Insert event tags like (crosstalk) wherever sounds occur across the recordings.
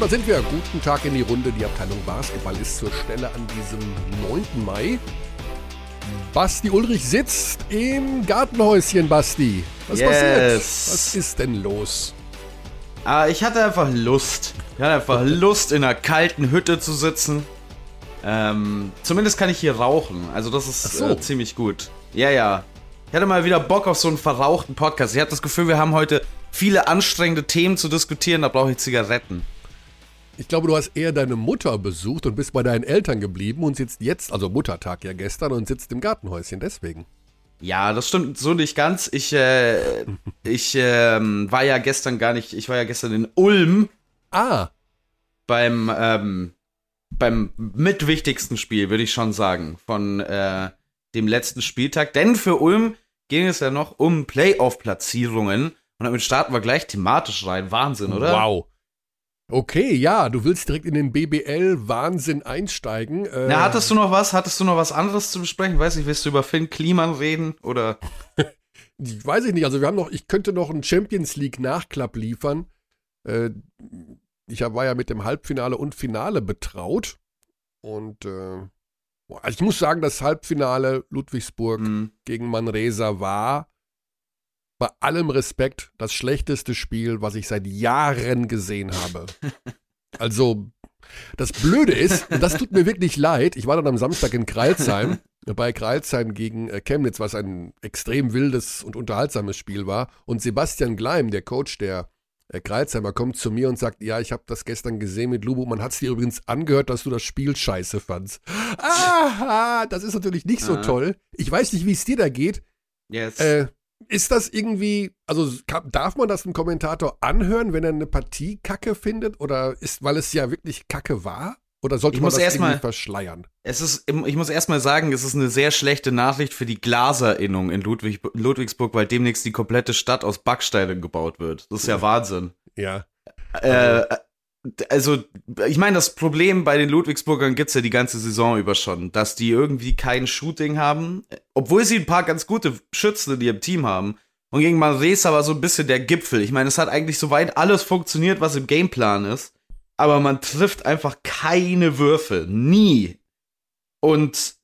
Da sind wir. Guten Tag in die Runde. Die Abteilung Basketball ist zur Stelle an diesem 9. Mai. Basti Ulrich sitzt im Gartenhäuschen, Basti. Was Yes. passiert? Was ist denn los? Ah, ich hatte einfach Lust. Ich hatte einfach Lust, in einer kalten Hütte zu sitzen. Ähm, zumindest kann ich hier rauchen. Also das ist so. äh, ziemlich gut. Ja, ja. Ich hatte mal wieder Bock auf so einen verrauchten Podcast. Ich hatte das Gefühl, wir haben heute viele anstrengende Themen zu diskutieren. Da brauche ich Zigaretten. Ich glaube, du hast eher deine Mutter besucht und bist bei deinen Eltern geblieben und sitzt jetzt, also Muttertag ja gestern, und sitzt im Gartenhäuschen. Deswegen. Ja, das stimmt so nicht ganz. Ich, äh, ich ähm, war ja gestern gar nicht, ich war ja gestern in Ulm Ah, beim, ähm, beim mitwichtigsten Spiel, würde ich schon sagen, von äh, dem letzten Spieltag. Denn für Ulm ging es ja noch um Playoff-Platzierungen. Und damit starten wir gleich thematisch rein. Wahnsinn, oder? wow. Okay, ja, du willst direkt in den BBL-Wahnsinn einsteigen. Äh, Na, hattest du noch was? Hattest du noch was anderes zu besprechen? Weiß nicht, willst du über Finn Kliman reden? Oder? Ich (laughs) weiß ich nicht. Also wir haben noch, ich könnte noch einen Champions League Nachklapp liefern. Äh, ich war ja mit dem Halbfinale und Finale betraut. Und äh, also ich muss sagen, das Halbfinale Ludwigsburg Hm, gegen Manresa war bei allem Respekt das schlechteste Spiel, was ich seit Jahren gesehen habe. (laughs) Also, das Blöde ist, und das tut mir wirklich leid, ich war dann am Samstag in Kreilsheim, (laughs) bei Kreilsheim gegen äh, Chemnitz, was ein extrem wildes und unterhaltsames Spiel war. Und Sebastian Gleim, der Coach der äh, Kreilsheimer, kommt zu mir und sagt, ja, ich habe das gestern gesehen mit Lubo, man hat es dir übrigens angehört, dass du das Spiel scheiße fandst. (laughs) Ah, das ist natürlich nicht so Ah. toll. Ich weiß nicht, wie es dir da geht. yes. Äh, ist das irgendwie, also darf man das einem Kommentator anhören, wenn er eine Partie kacke findet? Oder ist, weil es ja wirklich kacke war? Oder sollte Ich man das erst irgendwie mal- verschleiern? Es ist, ich muss erstmal sagen, es ist eine sehr schlechte Nachricht für die Glaserinnung in Ludwig, Ludwigsburg, weil demnächst die komplette Stadt aus Backsteinen gebaut wird. Das ist ja Wahnsinn. Ja. Äh, also, ich meine, das Problem bei den Ludwigsburgern gibt's ja die ganze Saison über schon, dass die irgendwie kein Shooting haben, obwohl sie ein paar ganz gute Schützen in ihrem Team haben. Und gegen Manresa war so ein bisschen der Gipfel. Ich meine, es hat eigentlich soweit alles funktioniert, was im Gameplan ist. Aber man trifft einfach keine Würfe. Nie. Und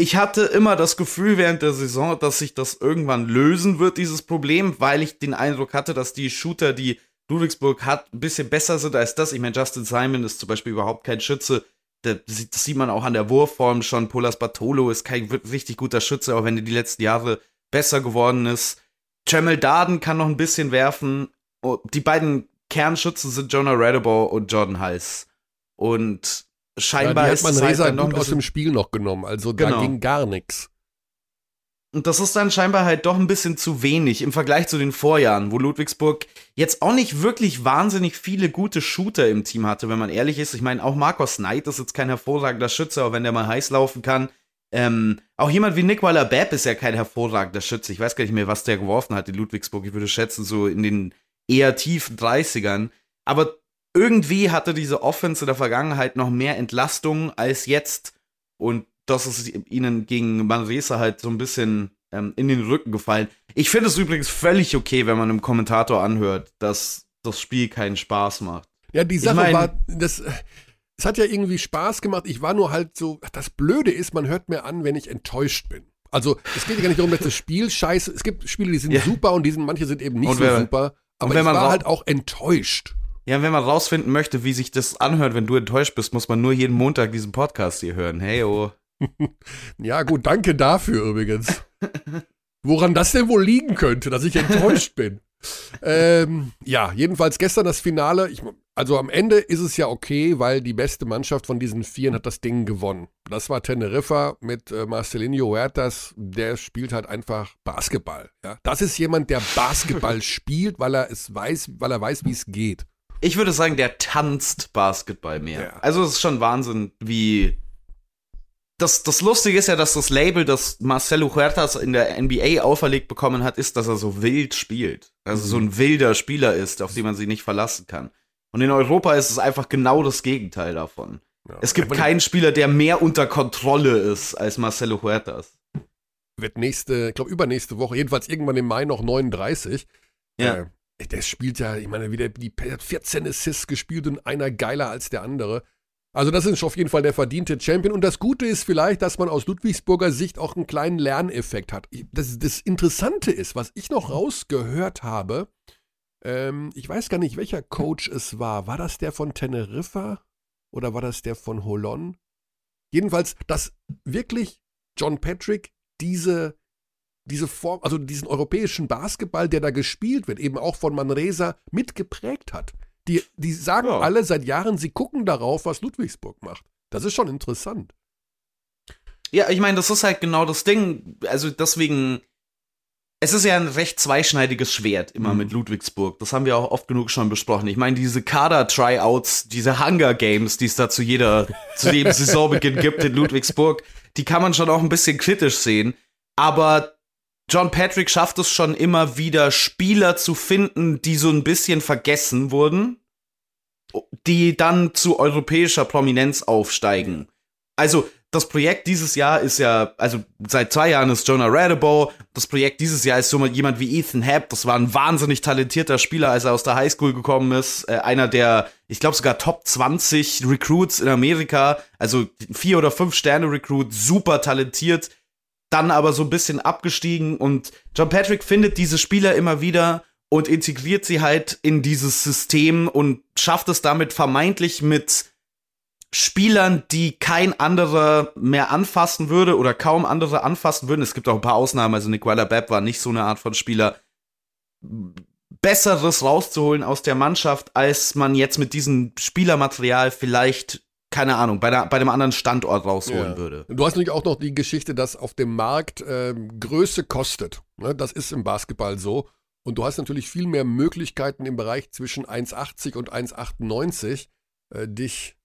ich hatte immer das Gefühl während der Saison, dass sich das irgendwann lösen wird, dieses Problem, weil ich den Eindruck hatte, dass die Shooter, die Ludwigsburg hat, ein bisschen besser sind als das. Ich meine, Justin Simon ist zum Beispiel überhaupt kein Schütze. Das sieht man auch an der Wurfform schon. Polas Bartolo ist kein richtig guter Schütze, auch wenn er die letzten Jahre besser geworden ist. Jamel Darden kann noch ein bisschen werfen. Oh, Die beiden Kernschützen sind Jonah Radebow und Jordan Heiss. Und ja die scheinbar hat ist man halt noch gut aus dem Spiel noch genommen. Also da Genau. ging gar nichts. Und das ist dann scheinbar halt doch ein bisschen zu wenig im Vergleich zu den Vorjahren, wo Ludwigsburg jetzt auch nicht wirklich wahnsinnig viele gute Shooter im Team hatte, wenn man ehrlich ist. Ich meine, auch Marcos Knight ist jetzt kein hervorragender Schütze, auch wenn der mal heiß laufen kann. Ähm, auch jemand wie Nick Waller-Bepp ist ja kein hervorragender Schütze. Ich weiß gar nicht mehr, was der geworfen hat in Ludwigsburg. Ich würde schätzen, so in den eher tiefen 30ern. Aber irgendwie hatte diese Offense in der Vergangenheit noch mehr Entlastung als jetzt. Und das ist ihnen gegen Manresa halt so ein bisschen ähm, in den Rücken gefallen. Ich finde es übrigens völlig okay, wenn man einem Kommentator anhört, dass das Spiel keinen Spaß macht. Ja, die Sache mein- war, das, es hat ja irgendwie Spaß gemacht. Ich war nur halt so, das Blöde ist, man hört mir an, wenn ich enttäuscht bin. Also es geht ja gar nicht darum, dass das Spiel scheiße, es gibt Spiele, die sind Ja. super und die sind, manche sind eben nicht Und so wenn- super. Aber wenn ich man war halt auch enttäuscht. Ja, wenn man rausfinden möchte, wie sich das anhört, wenn du enttäuscht bist, muss man nur jeden Montag diesen Podcast hier hören. Hey, oh. (laughs) Ja, gut, danke dafür übrigens. Woran das denn wohl liegen könnte, dass ich enttäuscht bin. Ähm, ja, jedenfalls gestern das Finale. Ich, also am Ende ist es ja okay, weil die beste Mannschaft von diesen Vieren hat das Ding gewonnen. Das war Teneriffa mit äh, Marcelinho Huertas. Der spielt halt einfach Basketball. Ja? Das ist jemand, der Basketball (laughs) spielt, weil er es weiß, weil er weiß, wie es geht. Ich würde sagen, der tanzt Basketball mehr. Ja. Also es ist schon Wahnsinn, wie. Das, das Lustige ist ja, dass das Label, das Marcelo Huertas in der NBA auferlegt bekommen hat, ist, dass er so wild spielt. Also so ein wilder Spieler ist, auf den man sich nicht verlassen kann. Und in Europa ist es einfach genau das Gegenteil davon. Ja. Es gibt keinen Spieler, der mehr unter Kontrolle ist als Marcelo Huertas. Wird nächste, ich glaube übernächste Woche, jedenfalls irgendwann im Mai noch 39. Ja. Äh, der spielt ja, ich meine, wieder die 14 Assists gespielt und einer geiler als der andere. Also das ist auf jeden Fall der verdiente Champion. Und das Gute ist vielleicht, dass man aus Ludwigsburger Sicht auch einen kleinen Lerneffekt hat. Das, das Interessante ist, was ich noch rausgehört habe, ähm, ich weiß gar nicht, welcher Coach es war. War das der von Teneriffa oder war das der von Holon? Jedenfalls, dass wirklich John Patrick diese, diese Form, also diesen europäischen Basketball, der da gespielt wird, eben auch von Manresa mitgeprägt hat. Die, die sagen ja. alle seit Jahren, sie gucken darauf, was Ludwigsburg macht. Das ist schon interessant. Ja, ich meine, das ist halt genau das Ding. Also deswegen, es ist ja ein recht zweischneidiges Schwert immer mhm. mit Ludwigsburg. Das haben wir auch oft genug schon besprochen. Ich meine, diese Kader-Tryouts, diese Hunger Games, die es da zu jeder, zu jedem (laughs) Saisonbeginn gibt in Ludwigsburg, die kann man schon auch ein bisschen kritisch sehen. Aber John Patrick schafft es schon immer wieder, Spieler zu finden, die so ein bisschen vergessen wurden, die dann zu europäischer Prominenz aufsteigen. Also, das Projekt dieses Jahr ist ja, also seit zwei Jahren ist Jonah Radebow. Das Projekt dieses Jahr ist so jemand wie Ethan Happ. Das war ein wahnsinnig talentierter Spieler, als er aus der Highschool gekommen ist. Äh, einer der, ich glaube sogar Top 20 Recruits in Amerika. Also vier oder fünf Sterne Recruit, super talentiert dann aber so ein bisschen abgestiegen und John Patrick findet diese Spieler immer wieder und integriert sie halt in dieses System und schafft es damit vermeintlich mit Spielern, die kein anderer mehr anfassen würde oder kaum andere anfassen würden. Es gibt auch ein paar Ausnahmen, also Nicola Bepp war nicht so eine Art von Spieler. Besseres rauszuholen aus der Mannschaft, als man jetzt mit diesem Spielermaterial vielleicht keine Ahnung, bei, der, bei einem anderen Standort rausholen ja. würde. Du hast natürlich auch noch die Geschichte, dass auf dem Markt äh, Größe kostet. Ne? Das ist im Basketball so. Und du hast natürlich viel mehr Möglichkeiten im Bereich zwischen 1,80 und 1,98 äh, dich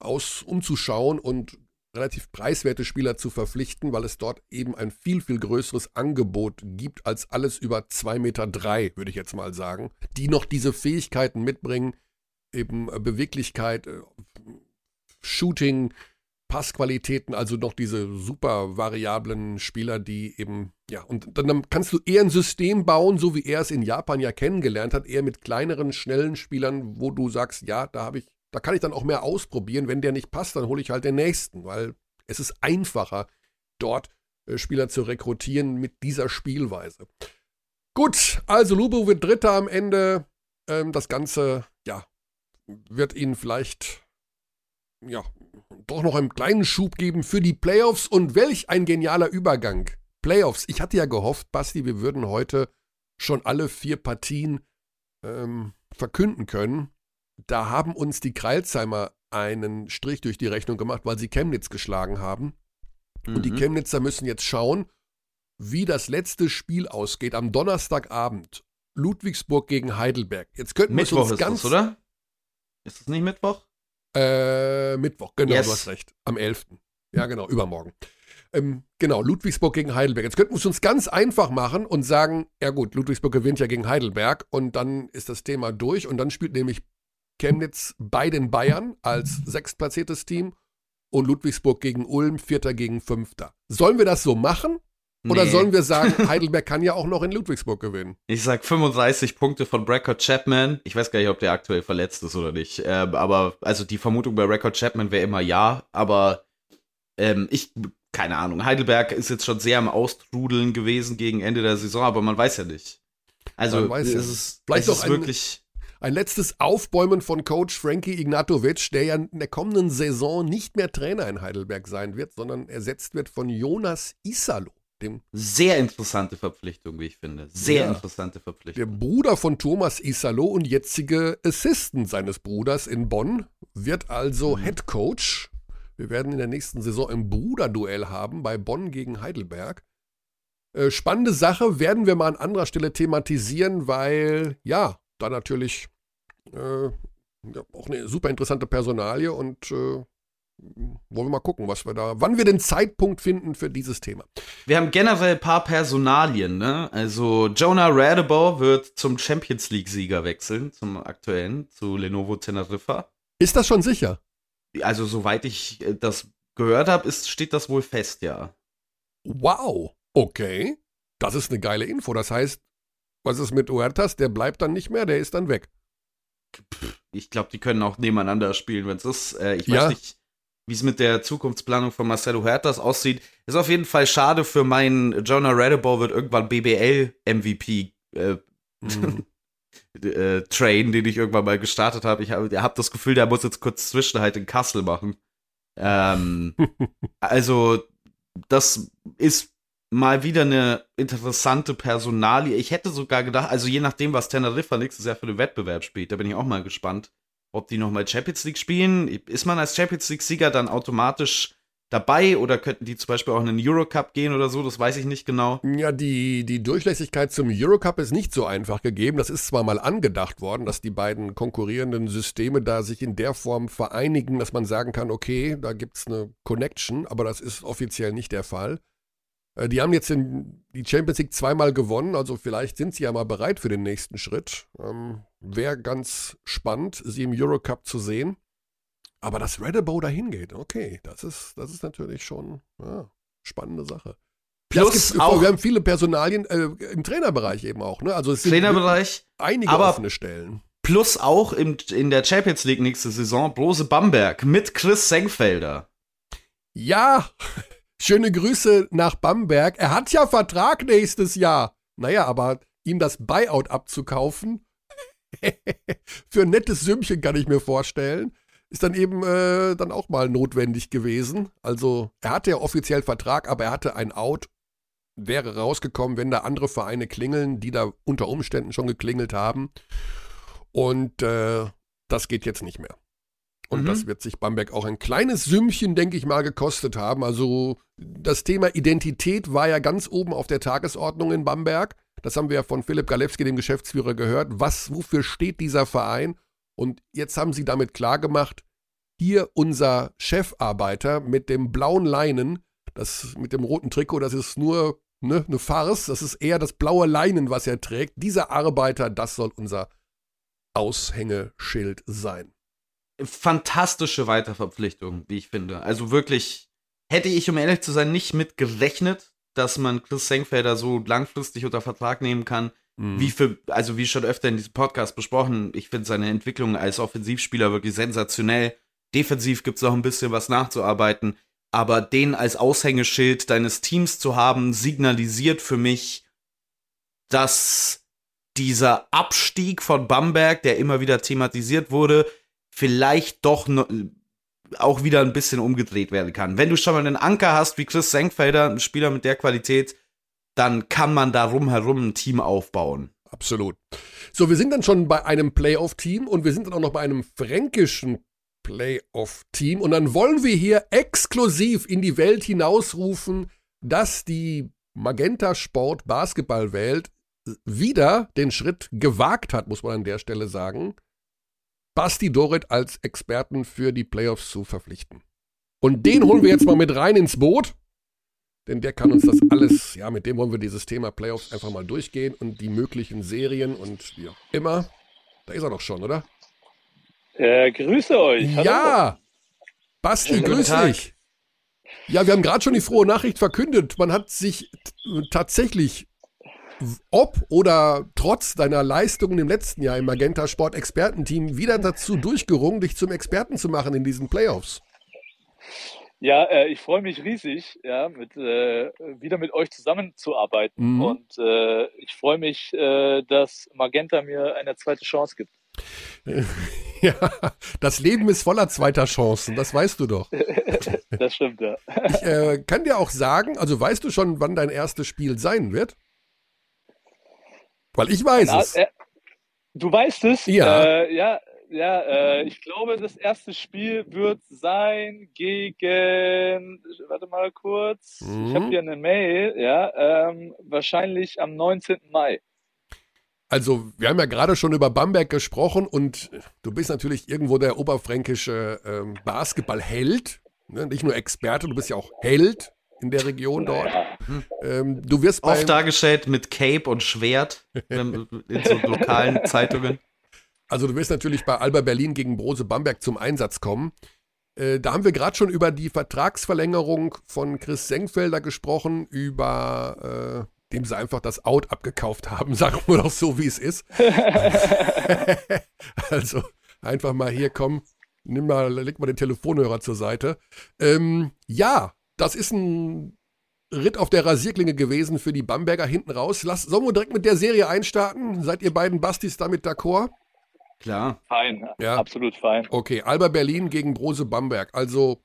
aus umzuschauen und relativ preiswerte Spieler zu verpflichten, weil es dort eben ein viel, viel größeres Angebot gibt als alles über 2,3 Meter, drei, würde ich jetzt mal sagen, die noch diese Fähigkeiten mitbringen, eben äh, Beweglichkeit, äh, Shooting, Passqualitäten, also noch diese super variablen Spieler, die eben, ja, und dann kannst du eher ein System bauen, so wie er es in Japan ja kennengelernt hat, eher mit kleineren, schnellen Spielern, wo du sagst, ja, da habe ich, da kann ich dann auch mehr ausprobieren. Wenn der nicht passt, dann hole ich halt den nächsten, weil es ist einfacher, dort äh, Spieler zu rekrutieren mit dieser Spielweise. Gut, also Lubo wird Dritter am Ende. Ähm, das Ganze, ja, wird ihn vielleicht ja, doch noch einen kleinen Schub geben für die Playoffs. Und welch ein genialer Übergang. Playoffs. Ich hatte ja gehofft, Basti, wir würden heute schon alle vier Partien ähm, verkünden können. Da haben uns die Kreilsheimer einen Strich durch die Rechnung gemacht, weil sie Chemnitz geschlagen haben. Mhm. Und die mhm. Chemnitzer müssen jetzt schauen, wie das letzte Spiel ausgeht am Donnerstagabend. Ludwigsburg gegen Heidelberg. Jetzt könnten wir uns ganz. Das, oder? Ist es nicht Mittwoch? Äh, Mittwoch, genau, yes. du hast recht. Am 11. Ja, genau, übermorgen. Ähm, genau, Ludwigsburg gegen Heidelberg. Jetzt könnten wir es uns ganz einfach machen und sagen, ja gut, Ludwigsburg gewinnt ja gegen Heidelberg und dann ist das Thema durch und dann spielt nämlich Chemnitz bei den Bayern als sechstplatziertes Team und Ludwigsburg gegen Ulm, Vierter gegen Fünfter. Sollen wir das so machen? Oder nee. sollen wir sagen, (laughs) Heidelberg kann ja auch noch in Ludwigsburg gewinnen? Ich sag 35 Punkte von Record Chapman. Ich weiß gar nicht, ob der aktuell verletzt ist oder nicht. Ähm, aber also die Vermutung bei Record Chapman wäre immer ja. Aber ähm, ich, keine Ahnung. Heidelberg ist jetzt schon sehr am Austrudeln gewesen gegen Ende der Saison, aber man weiß ja nicht. Also es ja. ist, Vielleicht es ist wirklich. Ein letztes Aufbäumen von Coach Frankie Ignatovic, der ja in der kommenden Saison nicht mehr Trainer in Heidelberg sein wird, sondern ersetzt wird von Jonas Isalo. Dem Sehr interessante Verpflichtung, wie ich finde. Sehr ja, interessante Verpflichtung. Der Bruder von Thomas Isalo und jetzige Assistant seines Bruders in Bonn wird also mhm. Head Coach. Wir werden in der nächsten Saison ein Bruderduell haben bei Bonn gegen Heidelberg. Äh, spannende Sache werden wir mal an anderer Stelle thematisieren, weil ja, da natürlich äh, ja, auch eine super interessante Personalie und äh, wollen wir mal gucken, was wir da, wann wir den Zeitpunkt finden für dieses Thema. Wir haben generell ein paar Personalien, ne? Also Jonah Radebow wird zum Champions League-Sieger wechseln, zum aktuellen, zu Lenovo Teneriffa. Ist das schon sicher? Also, soweit ich äh, das gehört habe, steht das wohl fest, ja. Wow, okay. Das ist eine geile Info. Das heißt, Was ist mit Huertas? Der bleibt dann nicht mehr, der ist dann weg. Ich glaube, die können auch nebeneinander spielen, wenn es ist. Äh, ich weiß Ja. nicht, wie es mit der Zukunftsplanung von Marcelo Huertas aussieht. Ist auf jeden Fall schade für meinen Jonah Radebow wird irgendwann BBL-MVP äh, Mhm. (laughs) äh, Train, den ich irgendwann mal gestartet habe. Ich habe hab das Gefühl, der muss jetzt kurz Zwischenhalt in Kassel machen. Ähm, (laughs) also, das ist mal wieder eine interessante Personalie. Ich hätte sogar gedacht, also je nachdem, was Teneriffa nächstes Jahr für den Wettbewerb spielt, da bin ich auch mal gespannt, ob die nochmal Champions League spielen. Ist man als Champions League-Sieger dann automatisch dabei oder könnten die zum Beispiel auch in den Eurocup gehen oder so? Das weiß ich nicht genau. Ja, die, die Durchlässigkeit zum Eurocup ist nicht so einfach gegeben. Das ist zwar mal angedacht worden, dass die beiden konkurrierenden Systeme da sich in der Form vereinigen, dass man sagen kann, okay, da gibt's eine Connection, aber das ist offiziell nicht der Fall. Äh, Die haben jetzt in die Champions League zweimal gewonnen, also vielleicht sind sie ja mal bereit für den nächsten Schritt. Ähm, Wäre ganz spannend, sie im Eurocup zu sehen. Aber dass Redebow dahin geht, okay, das ist, das ist natürlich schon ja, spannende Sache. Plus auch- wir haben viele Personalien äh, im Trainerbereich eben auch. Ne? Also es sind Trainerbereich. einige aber- offene Stellen. Plus auch im, in der Champions League nächste Saison Brose Bamberg mit Chris Senkfelder. Ja, schöne Grüße nach Bamberg. Er hat ja Vertrag nächstes Jahr. Naja, aber ihm das Buyout abzukaufen, (laughs) für ein nettes Sümmchen kann ich mir vorstellen, ist dann eben äh, dann auch mal notwendig gewesen. Also er hatte ja offiziell Vertrag, aber er hatte ein Out, wäre rausgekommen, wenn da andere Vereine klingeln, die da unter Umständen schon geklingelt haben. Und äh, das geht jetzt nicht mehr. Und Mhm. das wird sich Bamberg auch ein kleines Sümmchen, denke ich mal, gekostet haben. Also das Thema Identität war ja ganz oben auf der Tagesordnung in Bamberg. Das haben wir ja von Philipp Galewski, dem Geschäftsführer, gehört. Was, wofür steht dieser Verein? Und jetzt haben sie damit klargemacht, hier unser Chefarbeiter mit dem blauen Leinen, das mit dem roten Trikot, das ist nur ne, eine Farce, das ist eher das blaue Leinen, was er trägt. Dieser Arbeiter, das soll unser Aushängeschild sein. Fantastische Weiterverpflichtung, wie ich finde. Also wirklich, hätte ich, um ehrlich zu sein, nicht mit gerechnet, dass man Chris Senkfelder so langfristig unter Vertrag nehmen kann. Mhm. Wie für, also wie schon öfter in diesem Podcast besprochen, ich finde seine Entwicklung als Offensivspieler wirklich sensationell. Defensiv gibt es noch ein bisschen was nachzuarbeiten, aber den als Aushängeschild deines Teams zu haben, signalisiert für mich, dass dieser Abstieg von Bamberg, der immer wieder thematisiert wurde, vielleicht doch no, auch wieder ein bisschen umgedreht werden kann. Wenn du schon mal einen Anker hast wie Chris Senkfelder, ein Spieler mit der Qualität, dann kann man da rumherum ein Team aufbauen. Absolut. So, wir sind dann schon bei einem Playoff-Team und wir sind dann auch noch bei einem fränkischen Playoff-Team und dann wollen wir hier exklusiv in die Welt hinausrufen, dass die Magenta Sport Basketballwelt wieder den Schritt gewagt hat, muss man an der Stelle sagen, Basti Dorit als Experten für die Playoffs zu verpflichten. Und den holen wir jetzt mal mit rein ins Boot. Denn der kann uns das alles, ja, mit dem wollen wir dieses Thema Playoffs einfach mal durchgehen und die möglichen Serien und wie auch immer. Da ist er doch schon, oder? Äh, grüße euch. Hallo. Ja! Basti, grüß dich. Ja, wir haben gerade schon die frohe Nachricht verkündet. Man hat sich tatsächlich, ob oder trotz deiner Leistungen im letzten Jahr im Magenta Sport Expertenteam wieder dazu durchgerungen, dich zum Experten zu machen in diesen Playoffs. Ja, äh, ich freue mich riesig, ja, mit, äh, wieder mit euch zusammenzuarbeiten. Mhm. Und äh, ich freue mich, äh, dass Magenta mir eine zweite Chance gibt. (laughs) Ja, das Leben ist voller zweiter Chancen, das weißt du doch. (laughs) Das stimmt, ja. Ich äh, kann dir auch sagen, also weißt du schon, wann dein erstes Spiel sein wird? Weil ich weiß Na, es. äh, du weißt es? Ja. Äh, ja, ja äh, ich glaube, das erste Spiel wird sein gegen, warte mal kurz, Mhm. ich habe hier eine Mail, ja, ähm, wahrscheinlich am 19. Mai. Also, wir haben ja gerade schon über Bamberg gesprochen und du bist natürlich irgendwo der oberfränkische ähm, Basketballheld. Ne? Nicht nur Experte, du bist ja auch Held in der Region dort. Ähm, du wirst bei, Oft dargestellt mit Cape und Schwert (laughs) in so lokalen Zeitungen. also du wirst natürlich bei Alba Berlin gegen Brose Bamberg zum Einsatz kommen. Äh, da haben wir gerade schon über die Vertragsverlängerung von Chris Senkfelder gesprochen, über dem sie einfach das Out abgekauft haben, (laughs) sagen wir doch so, wie es ist. (laughs) also einfach mal hier kommen, nimm mal, leg mal den Telefonhörer zur Seite. Ähm, ja, das ist ein Ritt auf der Rasierklinge gewesen für die Bamberger hinten raus. Lass, sollen wir direkt mit der Serie einstarten? Seid ihr beiden Bastis damit d'accord? Klar. Fein, Ja. absolut fein. Okay, Alba Berlin gegen Brose Bamberg. Also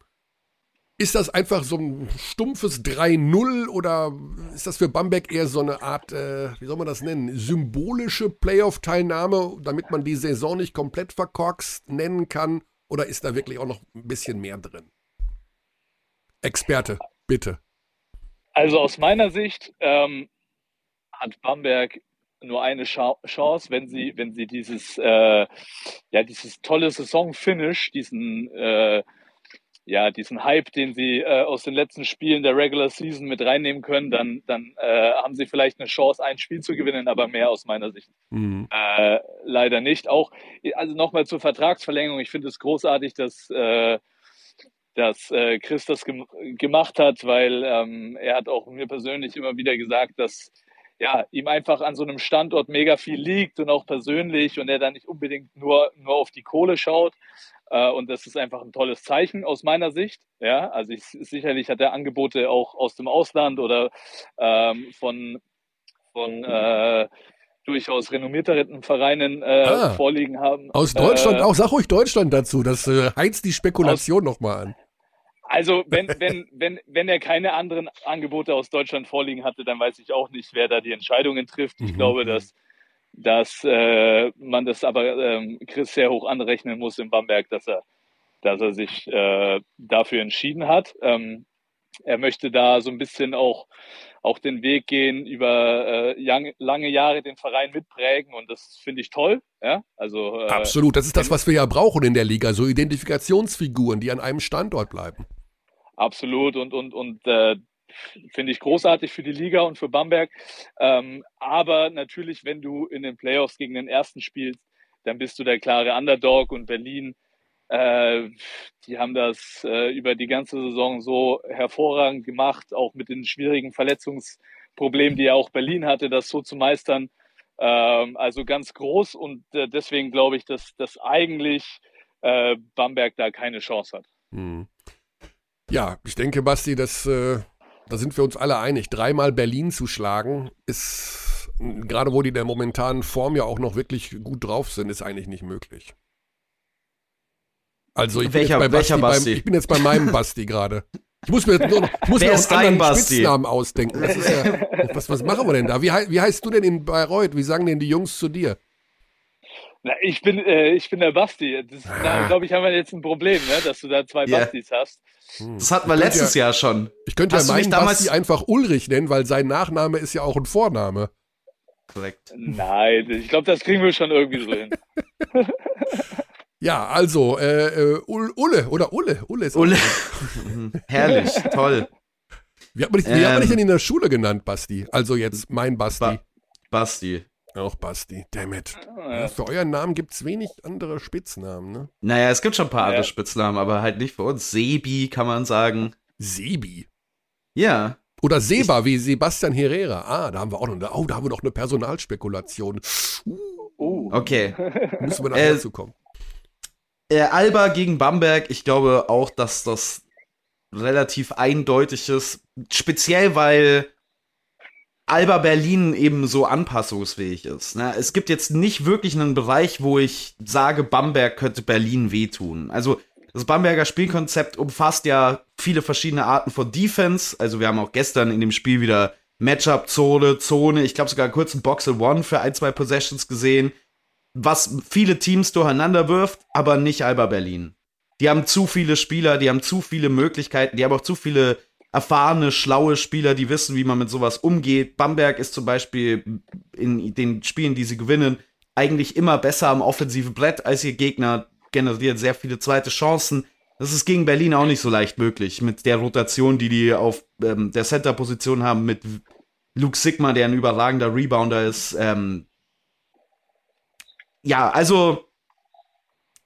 ist das einfach so ein stumpfes 3-0 oder ist das für Bamberg eher so eine Art, äh, wie soll man das nennen, symbolische Playoff-Teilnahme, damit man die Saison nicht komplett verkorkst nennen kann? Oder ist da wirklich auch noch ein bisschen mehr drin? Experte, bitte. Also aus meiner Sicht ähm, hat Bamberg nur eine Chance, wenn sie, wenn sie dieses, äh, ja, dieses tolle Saison-Finish, diesen, äh, ja, diesen Hype, den sie äh, aus den letzten Spielen der Regular Season mit reinnehmen können, dann, dann äh, haben sie vielleicht eine Chance, ein Spiel zu gewinnen, aber mehr aus meiner Sicht Mhm. äh, leider nicht. Auch, also nochmal zur Vertragsverlängerung. Ich finde es großartig, dass, äh, dass äh, Chris das gem gemacht hat, weil ähm, er hat auch mir persönlich immer wieder gesagt, dass ja, ihm einfach an so einem Standort mega viel liegt und auch persönlich und er da nicht unbedingt nur, nur auf die Kohle schaut. Äh, und das ist einfach ein tolles Zeichen aus meiner Sicht. Ja, also ich, sicherlich hat er Angebote auch aus dem Ausland oder ähm, von, von äh, durchaus renommierteren Vereinen äh, Ah. vorliegen haben. Aus Deutschland Äh, auch, sag ruhig Deutschland dazu, das äh, heizt die Spekulation nochmal an. Also wenn, (laughs) wenn, wenn, wenn er keine anderen Angebote aus Deutschland vorliegen hatte, dann weiß ich auch nicht, wer da die Entscheidungen trifft. Ich Mhm. glaube, dass, dass äh, man das aber ähm, Chris sehr hoch anrechnen muss in Bamberg, dass er, dass er sich äh, dafür entschieden hat. Ähm, er möchte da so ein bisschen auch, auch den Weg gehen, über äh, young, lange Jahre den Verein mitprägen und das finde ich toll. Ja? Also, äh, Absolut, das ist das, was wir ja brauchen in der Liga, so Identifikationsfiguren, die an einem Standort bleiben. Absolut und, und, und äh, finde ich großartig für die Liga und für Bamberg. Ähm, aber natürlich, wenn du in den Playoffs gegen den ersten spielst, dann bist du der klare Underdog und Berlin, äh, die haben das äh, über die ganze Saison so hervorragend gemacht, auch mit den schwierigen Verletzungsproblemen, die ja auch Berlin hatte, das so zu meistern. Ähm, also ganz groß und äh, deswegen glaube ich, dass, dass eigentlich äh, Bamberg da keine Chance hat. Hm. Ja, ich denke, Basti, das, äh, da sind wir uns alle einig. Dreimal Berlin zu schlagen, ist, gerade wo die in der momentanen Form ja auch noch wirklich gut drauf sind, ist eigentlich nicht möglich. Also ich Welcher- bin jetzt bei Basti, Basti? Beim, ich bin jetzt bei meinem Basti gerade. Ich muss mir jetzt nur ich muss Wer mir auch einen anderen Basti? Spitznamen ausdenken. Ja, was, was machen wir denn da? Wie, wie heißt du denn in Bayreuth? Wie sagen denn die Jungs zu dir? Na, ich bin, äh, ich bin der Basti. Das, Ah. Da glaube ich, haben wir jetzt ein Problem, ne? dass du da zwei Ja. Bastis hast. Hm. Das hatten wir letztes ja, Jahr schon. Ich könnte ja Hast mich meinen damals- Basti einfach Ulrich nennen, weil sein Nachname ist ja auch ein Vorname. Korrekt. Nein, ich glaube, das kriegen wir schon irgendwie so hin. (laughs) Ja, also, äh, äh, Ul- Ulle oder Ulle. Ulle ist Ulle. (laughs) (laughs) Herrlich, toll. Wie hat, man dich, wie hat man dich Ähm. denn in der Schule genannt, Basti? Also jetzt mein Basti. Ba- Basti. Auch Basti, damn it. Ja, für euren Namen gibt es wenig andere Spitznamen, ne? Naja, es gibt schon ein paar Ja. andere Spitznamen, aber halt nicht für uns. Sebi kann man sagen. Sebi. Ja. Oder Seba, wie Sebastian Herrera. Ah, da haben wir auch noch eine, oh, da haben wir noch eine Personalspekulation. Uh, Uh. Okay. (laughs) müssen wir nachher Äh, zu kommen. Äh, Alba gegen Bamberg, ich glaube auch, dass das relativ eindeutig ist. Speziell, weil Alba Berlin eben so anpassungsfähig ist. Ne? Es gibt jetzt nicht wirklich einen Bereich, wo ich sage, Bamberg könnte Berlin wehtun. Also das Bamberger Spielkonzept umfasst ja viele verschiedene Arten von Defense. Also wir haben auch gestern in dem Spiel wieder Matchup-Zone, Zone, ich glaube sogar kurz ein Box-One für ein, zwei Possessions gesehen was viele Teams durcheinander wirft, aber nicht Alba Berlin. Die haben zu viele Spieler, die haben zu viele Möglichkeiten, die haben auch zu viele erfahrene, schlaue Spieler, die wissen, wie man mit sowas umgeht. Bamberg ist zum Beispiel in den Spielen, die sie gewinnen, eigentlich immer besser am offensiven Brett als ihr Gegner, generiert sehr viele zweite Chancen. Das ist gegen Berlin auch nicht so leicht möglich, mit der Rotation, die die auf ähm, der Center-Position haben, mit Luke Sigma, der ein überragender Rebounder ist, ähm, ja, also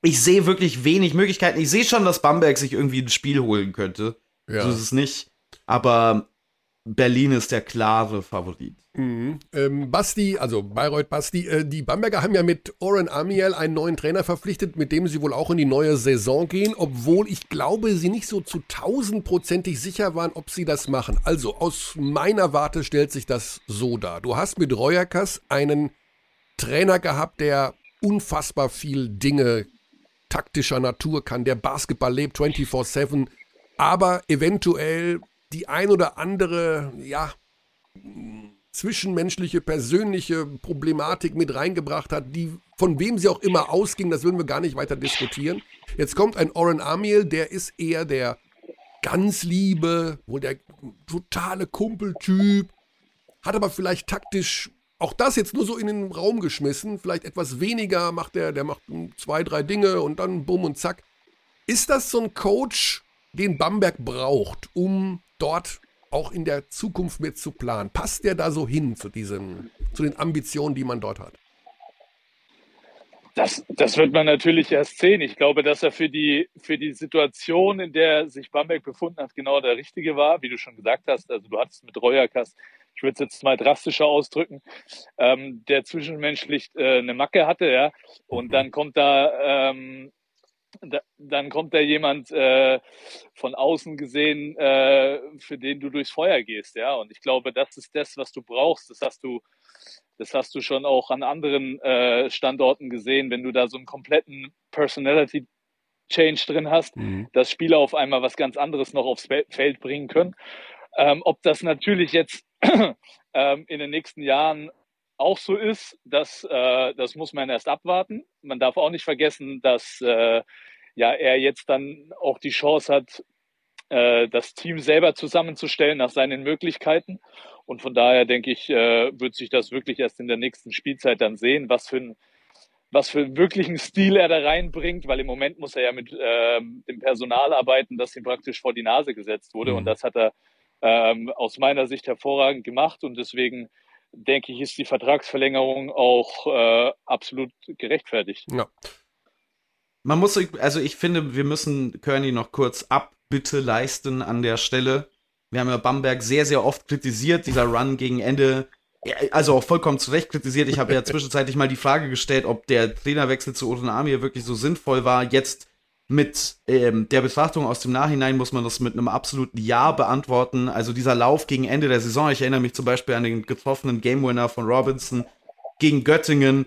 ich sehe wirklich wenig Möglichkeiten. Ich sehe schon, dass Bamberg sich irgendwie ein Spiel holen könnte. Ja. So ist es nicht. Aber Berlin ist der klare Favorit. Mhm. Ähm, Basti, also Bayreuth Basti, äh, die Bamberger haben ja mit Oren Amiel einen neuen Trainer verpflichtet, mit dem sie wohl auch in die neue Saison gehen, obwohl ich glaube, sie nicht so zu tausendprozentig sicher waren, ob sie das machen. Also aus meiner Warte stellt sich das so dar. Du hast mit Reuerkas einen Trainer gehabt, der unfassbar viel Dinge taktischer Natur kann, der Basketball lebt 24-7, aber eventuell die ein oder andere, ja, zwischenmenschliche, persönliche Problematik mit reingebracht hat, die von wem sie auch immer ausging, das würden wir gar nicht weiter diskutieren. Jetzt kommt ein Oren Amiel, der ist eher der ganz liebe, wohl der totale Kumpeltyp, hat aber vielleicht taktisch auch das jetzt nur so in den Raum geschmissen, vielleicht etwas weniger macht der, der macht zwei, drei Dinge und dann bumm und zack. Ist das so ein Coach, den Bamberg braucht, um dort auch in der Zukunft mit zu planen? Passt der da so hin zu diesen, zu den Ambitionen, die man dort hat? Das, das wird man natürlich erst sehen. Ich glaube, dass er für die, für die Situation, in der sich Bamberg befunden hat, genau der Richtige war, wie du schon gesagt hast. Also du hattest mit Reuerkas, ich würde es jetzt mal drastischer ausdrücken, ähm, der zwischenmenschlich äh, eine Macke hatte, ja. Und dann kommt da ähm, da, dann kommt da jemand äh, von außen gesehen, äh, für den du durchs Feuer gehst, ja. Und ich glaube, das ist das, was du brauchst. Das hast du, das hast du schon auch an anderen äh, Standorten gesehen, wenn du da so einen kompletten Personality Change drin hast, mhm. dass Spieler auf einmal was ganz anderes noch aufs Feld bringen können. Ähm, ob das natürlich jetzt (clears throat) ähm, in den nächsten Jahren auch so ist, das, äh, das muss man erst abwarten. Man darf auch nicht vergessen, dass äh, ja, er jetzt dann auch die Chance hat, äh, das Team selber zusammenzustellen nach seinen Möglichkeiten. Und von daher denke ich, äh, wird sich das wirklich erst in der nächsten Spielzeit dann sehen, was für ein was für einen wirklichen Stil er da reinbringt, weil im Moment muss er ja mit äh, dem Personal arbeiten, das ihm praktisch vor die Nase gesetzt wurde. Mhm. Und das hat er ähm, aus meiner Sicht hervorragend gemacht. Und deswegen denke ich, ist die Vertragsverlängerung auch äh, absolut gerechtfertigt. Ja. Man muss, also ich finde, wir müssen Kearney noch kurz Abbitte leisten an der Stelle. Wir haben ja Bamberg sehr, sehr oft kritisiert, dieser Run gegen Ende. Also auch vollkommen zu Recht kritisiert. Ich habe ja (laughs) zwischenzeitlich mal die Frage gestellt, ob der Trainerwechsel zu Otonami wirklich so sinnvoll war. Jetzt mit ähm, der Betrachtung aus dem Nachhinein muss man das mit einem absoluten Ja beantworten. Also dieser Lauf gegen Ende der Saison, ich erinnere mich zum Beispiel an den getroffenen Game Winner von Robinson gegen Göttingen.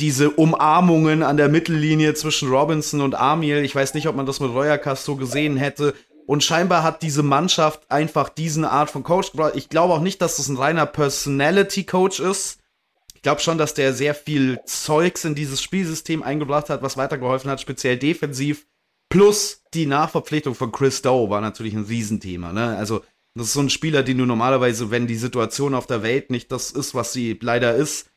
Diese Umarmungen an der Mittellinie zwischen Robinson und Amil, ich weiß nicht, ob man das mit Reuerkast so gesehen hätte. Und scheinbar hat diese Mannschaft einfach diesen Art von Coach gebraucht. Ich glaube auch nicht, dass das ein reiner Personality-Coach ist. Glaube schon, dass der sehr viel Zeugs in dieses Spielsystem eingebracht hat, was weitergeholfen hat, speziell defensiv. Plus die Nachverpflichtung von Chris Doe war natürlich ein Riesenthema. Ne? Also, das ist so ein Spieler, den du normalerweise, wenn die Situation auf der Welt nicht das ist, was sie leider ist,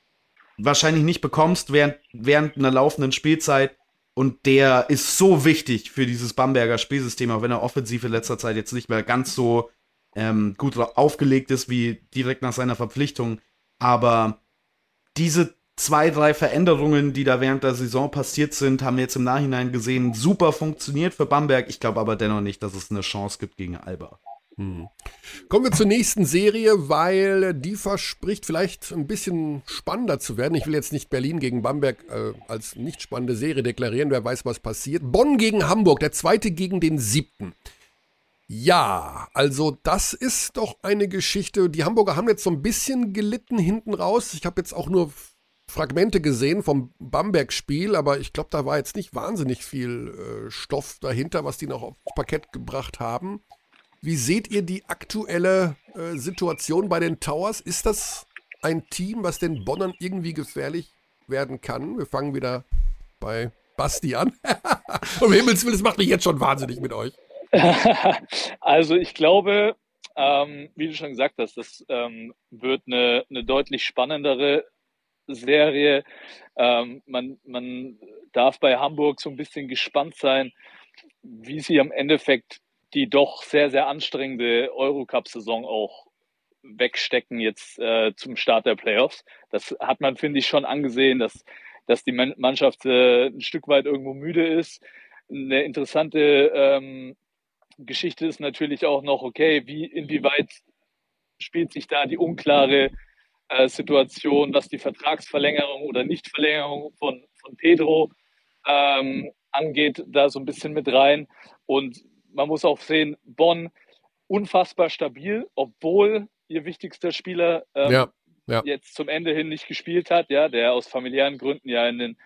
wahrscheinlich nicht bekommst während, während einer laufenden Spielzeit. Und der ist so wichtig für dieses Bamberger Spielsystem, auch wenn er offensiv in letzter Zeit jetzt nicht mehr ganz so ähm, gut aufgelegt ist wie direkt nach seiner Verpflichtung. Aber diese zwei, drei Veränderungen, die da während der Saison passiert sind, haben jetzt im Nachhinein gesehen super funktioniert für Bamberg. Ich glaube aber dennoch nicht, dass es eine Chance gibt gegen Alba. Hm. Kommen wir zur nächsten Serie, weil die verspricht vielleicht ein bisschen spannender zu werden. Ich will jetzt nicht Berlin gegen Bamberg äh, als nicht spannende Serie deklarieren, wer weiß, was passiert. Bonn gegen Hamburg, der zweite gegen den siebten. Ja, also das ist doch eine Geschichte. Die Hamburger haben jetzt so ein bisschen gelitten hinten raus. Ich habe jetzt auch nur Fragmente gesehen vom Bamberg-Spiel, aber ich glaube, da war jetzt nicht wahnsinnig viel äh, Stoff dahinter, was die noch aufs Parkett gebracht haben. Wie seht ihr die aktuelle äh, Situation bei den Towers? Ist das ein Team, was den Bonnern irgendwie gefährlich werden kann? Wir fangen wieder bei Basti an. (laughs) um Himmels Willen, das macht mich jetzt schon wahnsinnig mit euch. (laughs) also ich glaube, ähm, wie du schon gesagt hast, das ähm, wird eine, eine deutlich spannendere Serie. Ähm, man, man darf bei Hamburg so ein bisschen gespannt sein, wie sie am Endeffekt die doch sehr, sehr anstrengende Eurocup-Saison auch wegstecken jetzt äh, zum Start der Playoffs. Das hat man, finde ich, schon angesehen, dass, dass die Mannschaft äh, ein Stück weit irgendwo müde ist. Eine interessante ähm, Geschichte ist natürlich auch noch, okay, wie, inwieweit spielt sich da die unklare äh, Situation, was die Vertragsverlängerung oder Nichtverlängerung von, von Pedro ähm, angeht, da so ein bisschen mit rein. Und man muss auch sehen, Bonn unfassbar stabil, obwohl ihr wichtigster Spieler ähm, ja, ja. jetzt zum Ende hin nicht gespielt hat, ja, der aus familiären Gründen ja in den,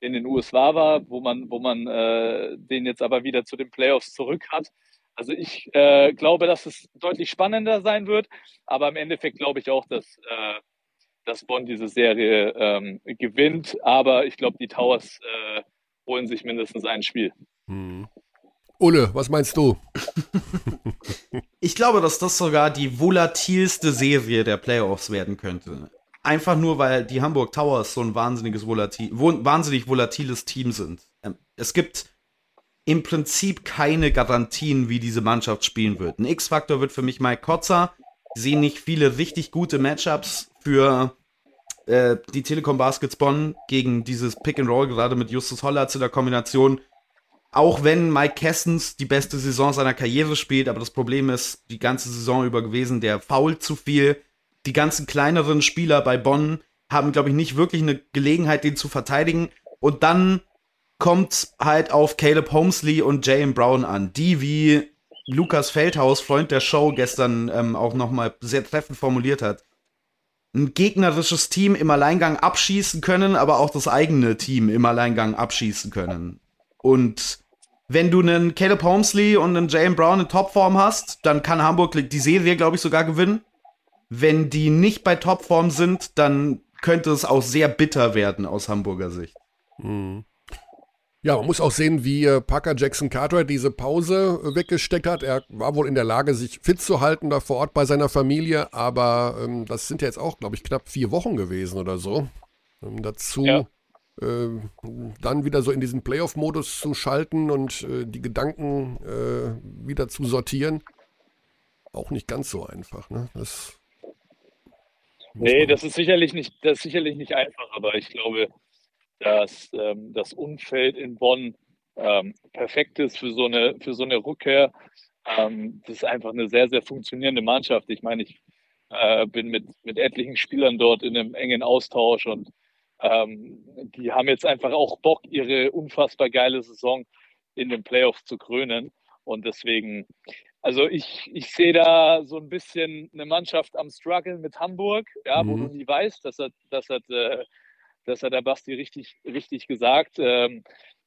in den USA war, wo man, wo man äh, den jetzt aber wieder zu den Playoffs zurück hat. Also ich äh, glaube, dass es deutlich spannender sein wird, aber im Endeffekt glaube ich auch, dass, äh, dass Bonn diese Serie ähm, gewinnt. Aber ich glaube, die Towers äh, holen sich mindestens ein Spiel. Hm. Ulle, was meinst du? (laughs) ich glaube, dass das sogar die volatilste Serie der Playoffs werden könnte. Einfach nur, weil die Hamburg Towers so ein wahnsinniges volatil, wahnsinnig volatiles Team sind. Ähm, es gibt im Prinzip keine Garantien, wie diese Mannschaft spielen wird. Ein X-Faktor wird für mich Mike Kotzer. Ich sehe nicht viele richtig gute Matchups für äh, die Telekom Baskets Bonn gegen dieses Pick and Roll, gerade mit Justus Hollatz in der Kombination. Auch wenn Mike Kessens die beste Saison seiner Karriere spielt, aber das Problem ist die ganze Saison über gewesen, der fault zu viel. Die ganzen kleineren Spieler bei Bonn haben, glaube ich, nicht wirklich eine Gelegenheit, den zu verteidigen. Und dann kommt halt auf Caleb Holmesley und Jalen Brown an, die wie Lukas Feldhaus, Freund der Show, gestern ähm, auch nochmal sehr treffend formuliert hat, ein gegnerisches Team im Alleingang abschießen können, aber auch das eigene Team im Alleingang abschießen können. Und wenn du einen Caleb Holmesley und einen Jalen Brown in Topform hast, dann kann Hamburg die Serie, glaube ich, sogar gewinnen. Wenn die nicht bei Topform sind, dann könnte es auch sehr bitter werden aus Hamburger Sicht. Mhm. Ja, man muss auch sehen, wie äh, Parker Jackson Cartwright diese Pause äh, weggesteckt hat. Er war wohl in der Lage, sich fit zu halten da vor Ort bei seiner Familie, aber ähm, das sind ja jetzt auch, glaube ich, knapp vier Wochen gewesen oder so. Ähm, dazu ja. äh, dann wieder so in diesen Playoff-Modus zu schalten und äh, die Gedanken äh, wieder zu sortieren, auch nicht ganz so einfach. Ne? Das nee, das ist sicherlich nicht, das ist sicherlich nicht einfach, aber ich glaube, dass ähm, das Umfeld in Bonn ähm, perfekt ist für so eine, für so eine Rückkehr. Ähm, das ist einfach eine sehr, sehr funktionierende Mannschaft. Ich meine, ich äh, bin mit, mit etlichen Spielern dort in einem engen Austausch und ähm, die haben jetzt einfach auch Bock, ihre unfassbar geile Saison in den Playoffs zu krönen. Und deswegen, also ich, ich sehe da so ein bisschen eine Mannschaft am Struggle mit Hamburg, ja, mhm. wo du nie weißt, dass er, dass er äh, das hat der Basti richtig, richtig gesagt. Ähm,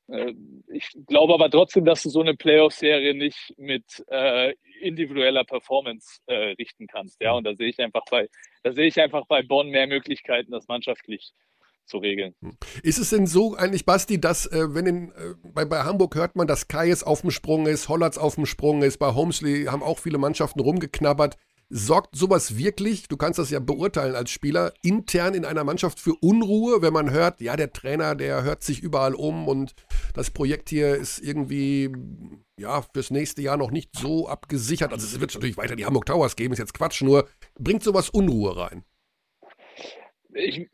äh, ich glaube aber trotzdem, dass du so eine Playoff-Serie nicht mit äh, individueller Performance äh, richten kannst. Ja, und da sehe ich einfach bei, da sehe ich einfach bei Bonn mehr Möglichkeiten, das mannschaftlich zu regeln. Hm. Ist es denn so eigentlich, Basti, dass äh, wenn in, äh, bei, bei Hamburg hört man, dass Kais auf dem Sprung ist, Hollatz auf dem Sprung ist, bei Holmesley haben auch viele Mannschaften rumgeknabbert. Sorgt sowas wirklich, du kannst das ja beurteilen als Spieler, intern in einer Mannschaft für Unruhe, wenn man hört, ja, der Trainer, der hört sich überall um und das Projekt hier ist irgendwie, ja, fürs nächste Jahr noch nicht so abgesichert. Also es wird natürlich weiter die Hamburg Towers geben, ist jetzt Quatsch, nur bringt sowas Unruhe rein. Ich,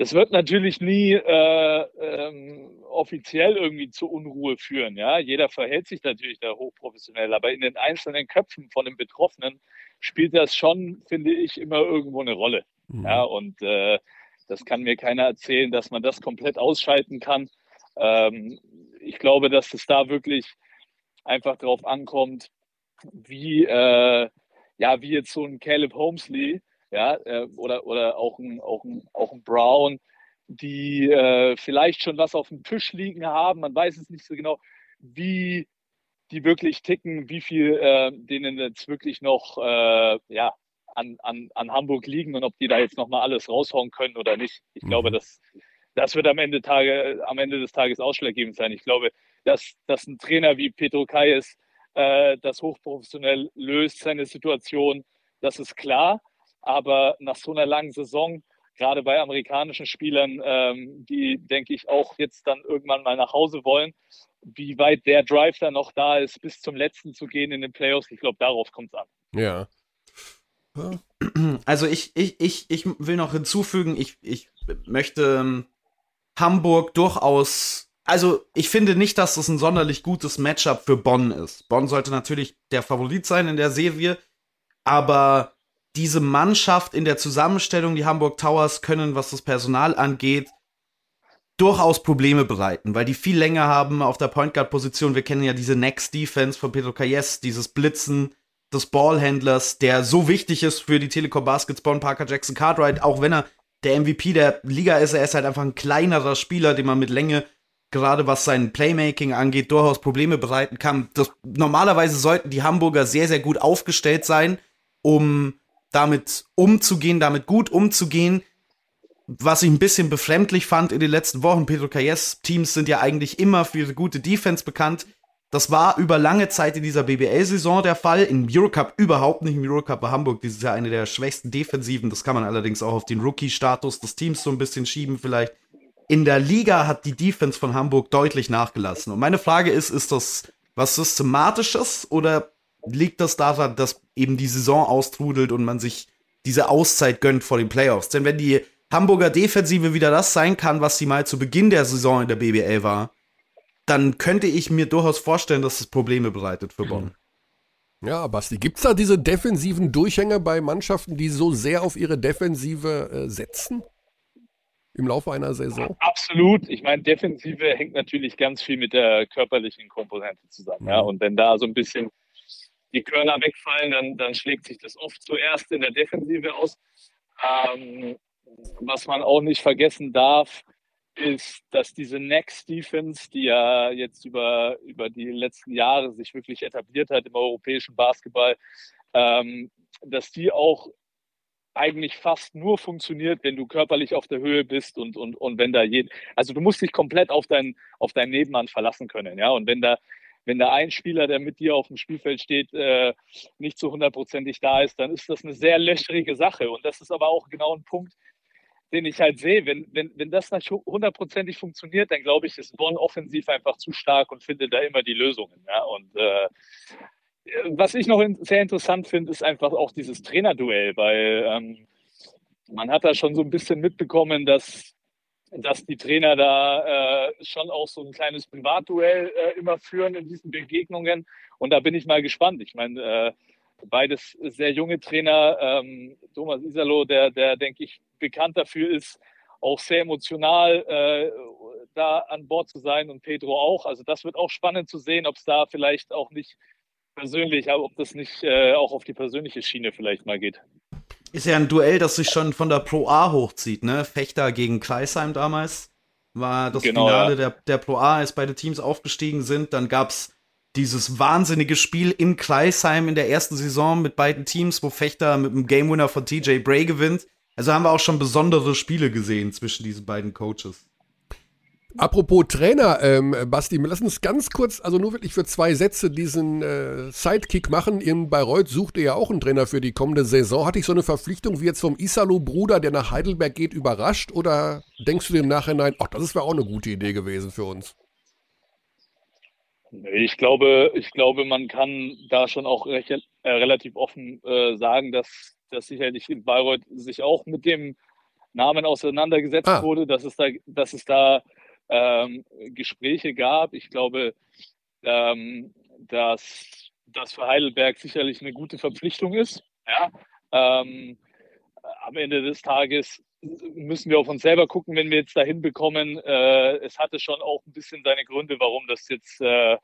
das wird natürlich nie äh, ähm, offiziell irgendwie zu Unruhe führen. Ja, jeder verhält sich natürlich da hochprofessionell, aber in den einzelnen Köpfen von den Betroffenen spielt das schon, finde ich, immer irgendwo eine Rolle. Mhm. Ja, und äh, das kann mir keiner erzählen, dass man das komplett ausschalten kann. Ähm, ich glaube, dass es da wirklich einfach drauf ankommt, wie, äh, ja, wie jetzt so ein Caleb Holmesley, ja, äh, oder, oder auch ein, auch ein, auch ein Brown, die äh, vielleicht schon was auf dem Tisch liegen haben, man weiß es nicht so genau, wie die wirklich ticken, wie viel äh, denen jetzt wirklich noch äh, ja, an, an, an Hamburg liegen und ob die da jetzt nochmal alles raushauen können oder nicht. Ich mhm. glaube, das, das wird am Ende, Tage, am Ende des Tages ausschlaggebend sein. Ich glaube, dass, dass ein Trainer wie Petro Kayes äh, das hochprofessionell löst, seine Situation, das ist klar. Aber nach so einer langen Saison, gerade bei amerikanischen Spielern, ähm, die, denke ich, auch jetzt dann irgendwann mal nach Hause wollen wie weit der Drive dann noch da ist, bis zum letzten zu gehen in den Playoffs. Ich glaube, darauf kommt es an. Ja. Also ich, ich, ich, ich will noch hinzufügen, ich, ich möchte ähm, Hamburg durchaus. Also ich finde nicht, dass das ein sonderlich gutes Matchup für Bonn ist. Bonn sollte natürlich der Favorit sein in der Serie, aber diese Mannschaft in der Zusammenstellung, die Hamburg Towers können, was das Personal angeht, durchaus Probleme bereiten, weil die viel länger haben auf der Point Guard Position. Wir kennen ja diese Next Defense von Pedro Calles, dieses Blitzen des Ballhändlers, der so wichtig ist für die Telekom Basketball Parker Jackson Cartwright, auch wenn er der MVP der Liga ist, er ist halt einfach ein kleinerer Spieler, den man mit Länge gerade was sein Playmaking angeht, durchaus Probleme bereiten kann. Das, normalerweise sollten die Hamburger sehr, sehr gut aufgestellt sein, um damit umzugehen, damit gut umzugehen was ich ein bisschen befremdlich fand in den letzten Wochen, Pedro Calles Teams sind ja eigentlich immer für ihre gute Defense bekannt. Das war über lange Zeit in dieser BBL-Saison der Fall. Im Eurocup überhaupt nicht. Im Eurocup war Hamburg dieses Jahr eine der schwächsten Defensiven. Das kann man allerdings auch auf den Rookie-Status des Teams so ein bisschen schieben vielleicht. In der Liga hat die Defense von Hamburg deutlich nachgelassen. Und meine Frage ist, ist das was Systematisches oder liegt das daran, dass eben die Saison austrudelt und man sich diese Auszeit gönnt vor den Playoffs? Denn wenn die Hamburger Defensive wieder das sein kann, was sie mal zu Beginn der Saison in der BBL war, dann könnte ich mir durchaus vorstellen, dass es Probleme bereitet für Bonn. Ja, Basti, gibt es da diese defensiven Durchhänge bei Mannschaften, die so sehr auf ihre Defensive äh, setzen? Im Laufe einer Saison? Absolut. Ich meine, Defensive hängt natürlich ganz viel mit der körperlichen Komponente zusammen. Mhm. Ja? Und wenn da so ein bisschen die Körner wegfallen, dann, dann schlägt sich das oft zuerst in der Defensive aus. Ähm, was man auch nicht vergessen darf, ist, dass diese Next Defense, die ja jetzt über, über die letzten Jahre sich wirklich etabliert hat im europäischen Basketball, ähm, dass die auch eigentlich fast nur funktioniert, wenn du körperlich auf der Höhe bist und, und, und wenn da jeden, also du musst dich komplett auf deinen, auf deinen Nebenmann verlassen können, ja, und wenn da, wenn da ein Spieler, der mit dir auf dem Spielfeld steht, äh, nicht so hundertprozentig da ist, dann ist das eine sehr löcherige Sache und das ist aber auch genau ein Punkt, den ich halt sehe. Wenn, wenn, wenn das nicht hundertprozentig funktioniert, dann glaube ich, ist Bonn offensiv einfach zu stark und findet da immer die Lösungen. Ja? Und äh, was ich noch in, sehr interessant finde, ist einfach auch dieses Trainerduell, weil ähm, man hat da schon so ein bisschen mitbekommen, dass, dass die Trainer da äh, schon auch so ein kleines Privatduell äh, immer führen in diesen Begegnungen. Und da bin ich mal gespannt. Ich meine, äh, beides sehr junge Trainer. Ähm, Thomas Isalo, der, der denke ich, bekannt dafür ist, auch sehr emotional äh, da an Bord zu sein und Pedro auch. Also das wird auch spannend zu sehen, ob es da vielleicht auch nicht persönlich, aber ob das nicht äh, auch auf die persönliche Schiene vielleicht mal geht. Ist ja ein Duell, das sich schon von der Pro A hochzieht, ne? Fechter gegen Kreisheim damals war das genau, Finale ja. der, der Pro A, als beide Teams aufgestiegen sind. Dann gab es dieses wahnsinnige Spiel in Kreisheim in der ersten Saison mit beiden Teams, wo Fechter mit dem Game Winner von TJ Bray gewinnt. Also haben wir auch schon besondere Spiele gesehen zwischen diesen beiden Coaches. Apropos Trainer, ähm, Basti, lass uns ganz kurz, also nur wirklich für zwei Sätze diesen äh, Sidekick machen. In Bayreuth sucht ihr ja auch einen Trainer für die kommende Saison. Hatte ich so eine Verpflichtung wie jetzt vom Isalo-Bruder, der nach Heidelberg geht, überrascht? Oder denkst du dir im Nachhinein, ach, das wäre auch eine gute Idee gewesen für uns? Ich glaube, ich glaube, man kann da schon auch recht, äh, relativ offen äh, sagen, dass, dass sicherlich in Bayreuth sich auch mit dem Namen auseinandergesetzt ah. wurde, dass es da, dass es da ähm, Gespräche gab. Ich glaube, ähm, dass das für Heidelberg sicherlich eine gute Verpflichtung ist. Ja? Ähm, am Ende des Tages müssen wir auf uns selber gucken, wenn wir jetzt dahin bekommen. Äh, es hatte schon auch ein bisschen seine Gründe, warum das jetzt äh,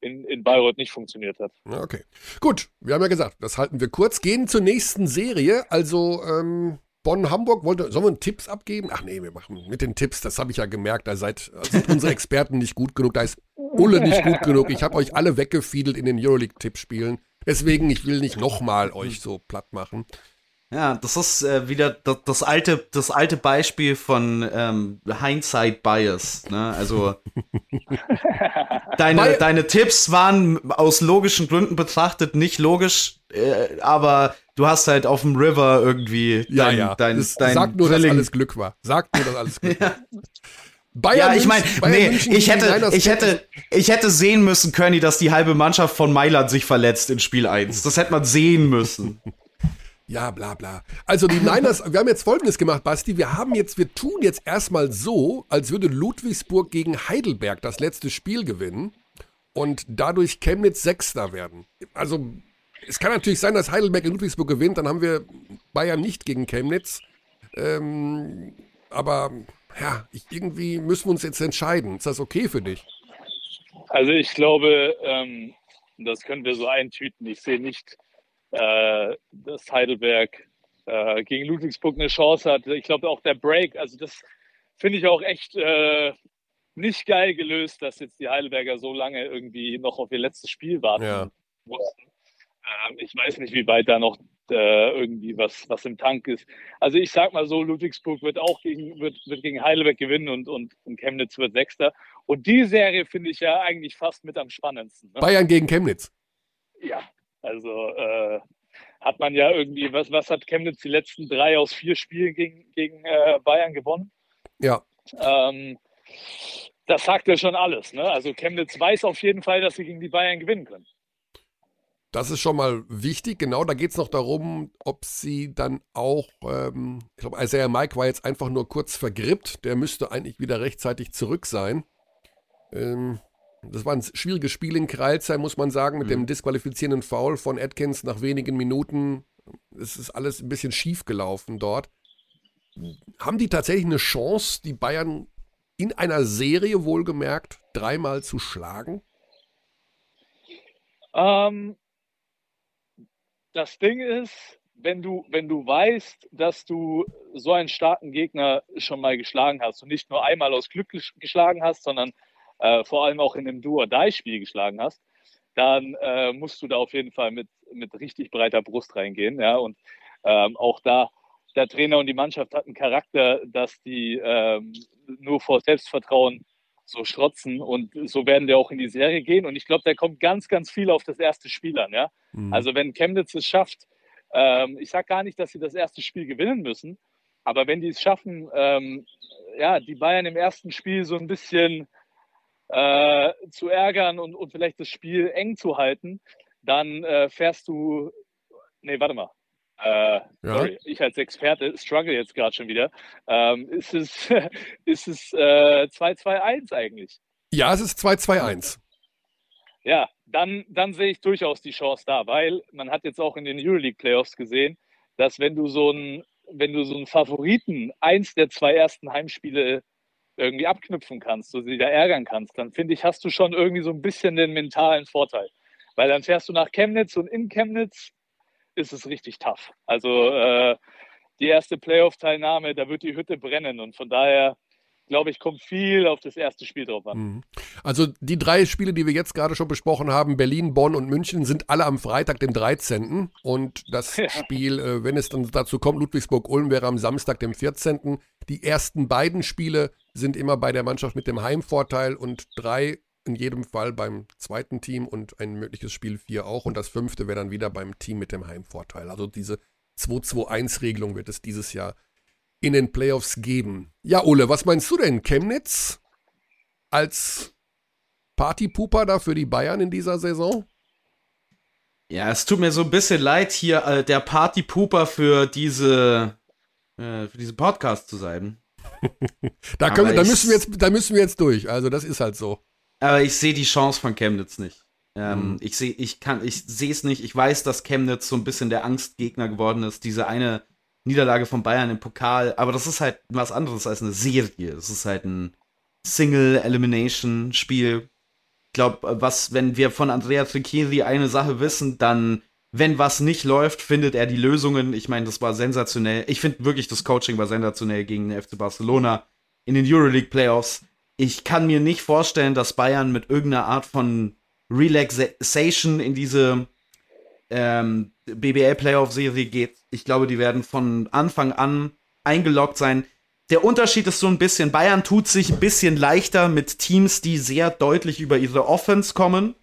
in, in Bayreuth nicht funktioniert hat. Okay. Gut, wir haben ja gesagt, das halten wir kurz. Gehen zur nächsten Serie. Also, ähm, Bonn-Hamburg, wollte, sollen wir Tipps abgeben? Ach nee, wir machen mit den Tipps, das habe ich ja gemerkt, da seid, sind unsere Experten nicht gut genug, da ist Ulle nicht gut genug. Ich habe euch alle weggefiedelt in den Euroleague-Tippspielen. Deswegen, ich will nicht nochmal euch so platt machen. Ja, das ist äh, wieder das, das, alte, das alte Beispiel von ähm, Hindsight Bias. Ne? Also (laughs) deine, deine Tipps waren aus logischen Gründen betrachtet nicht logisch, äh, aber du hast halt auf dem River irgendwie dein, ja, ja. dein, dein Sag nur, Drilling. dass alles Glück war. Sag nur, dass alles Glück (laughs) war. Bayern ja, ich meine, nee, ich hätte, ich hätte, ich hätte sehen müssen, Körny, dass die halbe Mannschaft von Mailand sich verletzt in Spiel 1. Das hätte man sehen müssen. (laughs) Ja, bla bla. Also die Niners, (laughs) wir haben jetzt folgendes gemacht, Basti. Wir haben jetzt, wir tun jetzt erstmal so, als würde Ludwigsburg gegen Heidelberg das letzte Spiel gewinnen und dadurch Chemnitz Sechster werden. Also es kann natürlich sein, dass Heidelberg in Ludwigsburg gewinnt, dann haben wir Bayern nicht gegen Chemnitz. Ähm, aber ja, ich, irgendwie müssen wir uns jetzt entscheiden. Ist das okay für dich? Also ich glaube, ähm, das können wir so eintüten. Ich sehe nicht, äh, dass Heidelberg äh, gegen Ludwigsburg eine Chance hat. Ich glaube auch der Break, also das finde ich auch echt äh, nicht geil gelöst, dass jetzt die Heidelberger so lange irgendwie noch auf ihr letztes Spiel warten ja. mussten. Ähm, ich weiß nicht, wie weit da noch äh, irgendwie was, was im Tank ist. Also ich sag mal so, Ludwigsburg wird auch gegen, wird, wird gegen Heidelberg gewinnen und, und, und Chemnitz wird Sechster. Und die Serie finde ich ja eigentlich fast mit am spannendsten. Ne? Bayern gegen Chemnitz. Ja, also äh, hat man ja irgendwie, was, was hat Chemnitz die letzten drei aus vier Spielen gegen, gegen äh, Bayern gewonnen? Ja. Ähm, das sagt ja schon alles. Ne? Also Chemnitz weiß auf jeden Fall, dass sie gegen die Bayern gewinnen können. Das ist schon mal wichtig. Genau, da geht es noch darum, ob sie dann auch, ähm, ich glaube, Isaiah Mike war jetzt einfach nur kurz vergrippt. Der müsste eigentlich wieder rechtzeitig zurück sein. Ähm, das war ein schwieriges Spiel in Kreilsheim, muss man sagen, mit mhm. dem disqualifizierenden Foul von Atkins nach wenigen Minuten. Es ist alles ein bisschen schief gelaufen dort. Haben die tatsächlich eine Chance, die Bayern in einer Serie wohlgemerkt dreimal zu schlagen? Ähm, das Ding ist, wenn du, wenn du weißt, dass du so einen starken Gegner schon mal geschlagen hast und nicht nur einmal aus Glück geschlagen hast, sondern äh, vor allem auch in einem Do-or-Die-Spiel geschlagen hast, dann äh, musst du da auf jeden Fall mit, mit richtig breiter Brust reingehen. Ja? Und ähm, auch da, der Trainer und die Mannschaft hatten Charakter, dass die ähm, nur vor Selbstvertrauen so schrotzen und so werden wir auch in die Serie gehen. Und ich glaube, da kommt ganz, ganz viel auf das erste Spiel an. Ja? Mhm. Also wenn Chemnitz es schafft, ähm, ich sage gar nicht, dass sie das erste Spiel gewinnen müssen, aber wenn die es schaffen, ähm, ja, die Bayern im ersten Spiel so ein bisschen äh, zu ärgern und, und vielleicht das Spiel eng zu halten, dann äh, fährst du, nee, warte mal, äh, ja. sorry, ich als Experte struggle jetzt gerade schon wieder. Ähm, ist es, (laughs) ist es äh, 2-2-1 eigentlich? Ja, es ist 2-2-1. Ja, dann, dann sehe ich durchaus die Chance da, weil man hat jetzt auch in den Euroleague Playoffs gesehen, dass wenn du so einen, wenn du so einen Favoriten eins der zwei ersten Heimspiele irgendwie abknüpfen kannst, so sie da ärgern kannst, dann finde ich, hast du schon irgendwie so ein bisschen den mentalen Vorteil. Weil dann fährst du nach Chemnitz und in Chemnitz ist es richtig tough. Also äh, die erste Playoff-Teilnahme, da wird die Hütte brennen und von daher glaube ich, kommt viel auf das erste Spiel drauf an. Mhm. Also die drei Spiele, die wir jetzt gerade schon besprochen haben, Berlin, Bonn und München, sind alle am Freitag, dem 13. Und das (laughs) ja. Spiel, äh, wenn es dann dazu kommt, Ludwigsburg-Ulm wäre am Samstag, dem 14. Die ersten beiden Spiele sind immer bei der Mannschaft mit dem Heimvorteil und drei in jedem Fall beim zweiten Team und ein mögliches Spiel vier auch. Und das fünfte wäre dann wieder beim Team mit dem Heimvorteil. Also diese 2-2-1-Regelung wird es dieses Jahr in den Playoffs geben. Ja, Ole, was meinst du denn? Chemnitz als Partypuper da für die Bayern in dieser Saison? Ja, es tut mir so ein bisschen leid, hier äh, der Partypuper für diese äh, für diesen Podcast zu sein. (laughs) da, können da, müssen wir jetzt, da müssen wir jetzt durch. Also das ist halt so. Aber ich sehe die Chance von Chemnitz nicht. Ähm, mhm. Ich sehe, ich kann, ich sehe es nicht. Ich weiß, dass Chemnitz so ein bisschen der Angstgegner geworden ist. Diese eine Niederlage von Bayern im Pokal, aber das ist halt was anderes als eine Serie. Das ist halt ein Single-Elimination-Spiel. Ich glaube, was, wenn wir von Andrea Triccheri eine Sache wissen, dann, wenn was nicht läuft, findet er die Lösungen. Ich meine, das war sensationell. Ich finde wirklich, das Coaching war sensationell gegen den FC Barcelona in den Euroleague Playoffs. Ich kann mir nicht vorstellen, dass Bayern mit irgendeiner Art von Relaxation in diese ähm, BBL-Playoff-Serie geht. Ich glaube, die werden von Anfang an eingeloggt sein. Der Unterschied ist so ein bisschen, Bayern tut sich ein bisschen leichter mit Teams, die sehr deutlich über ihre Offense kommen.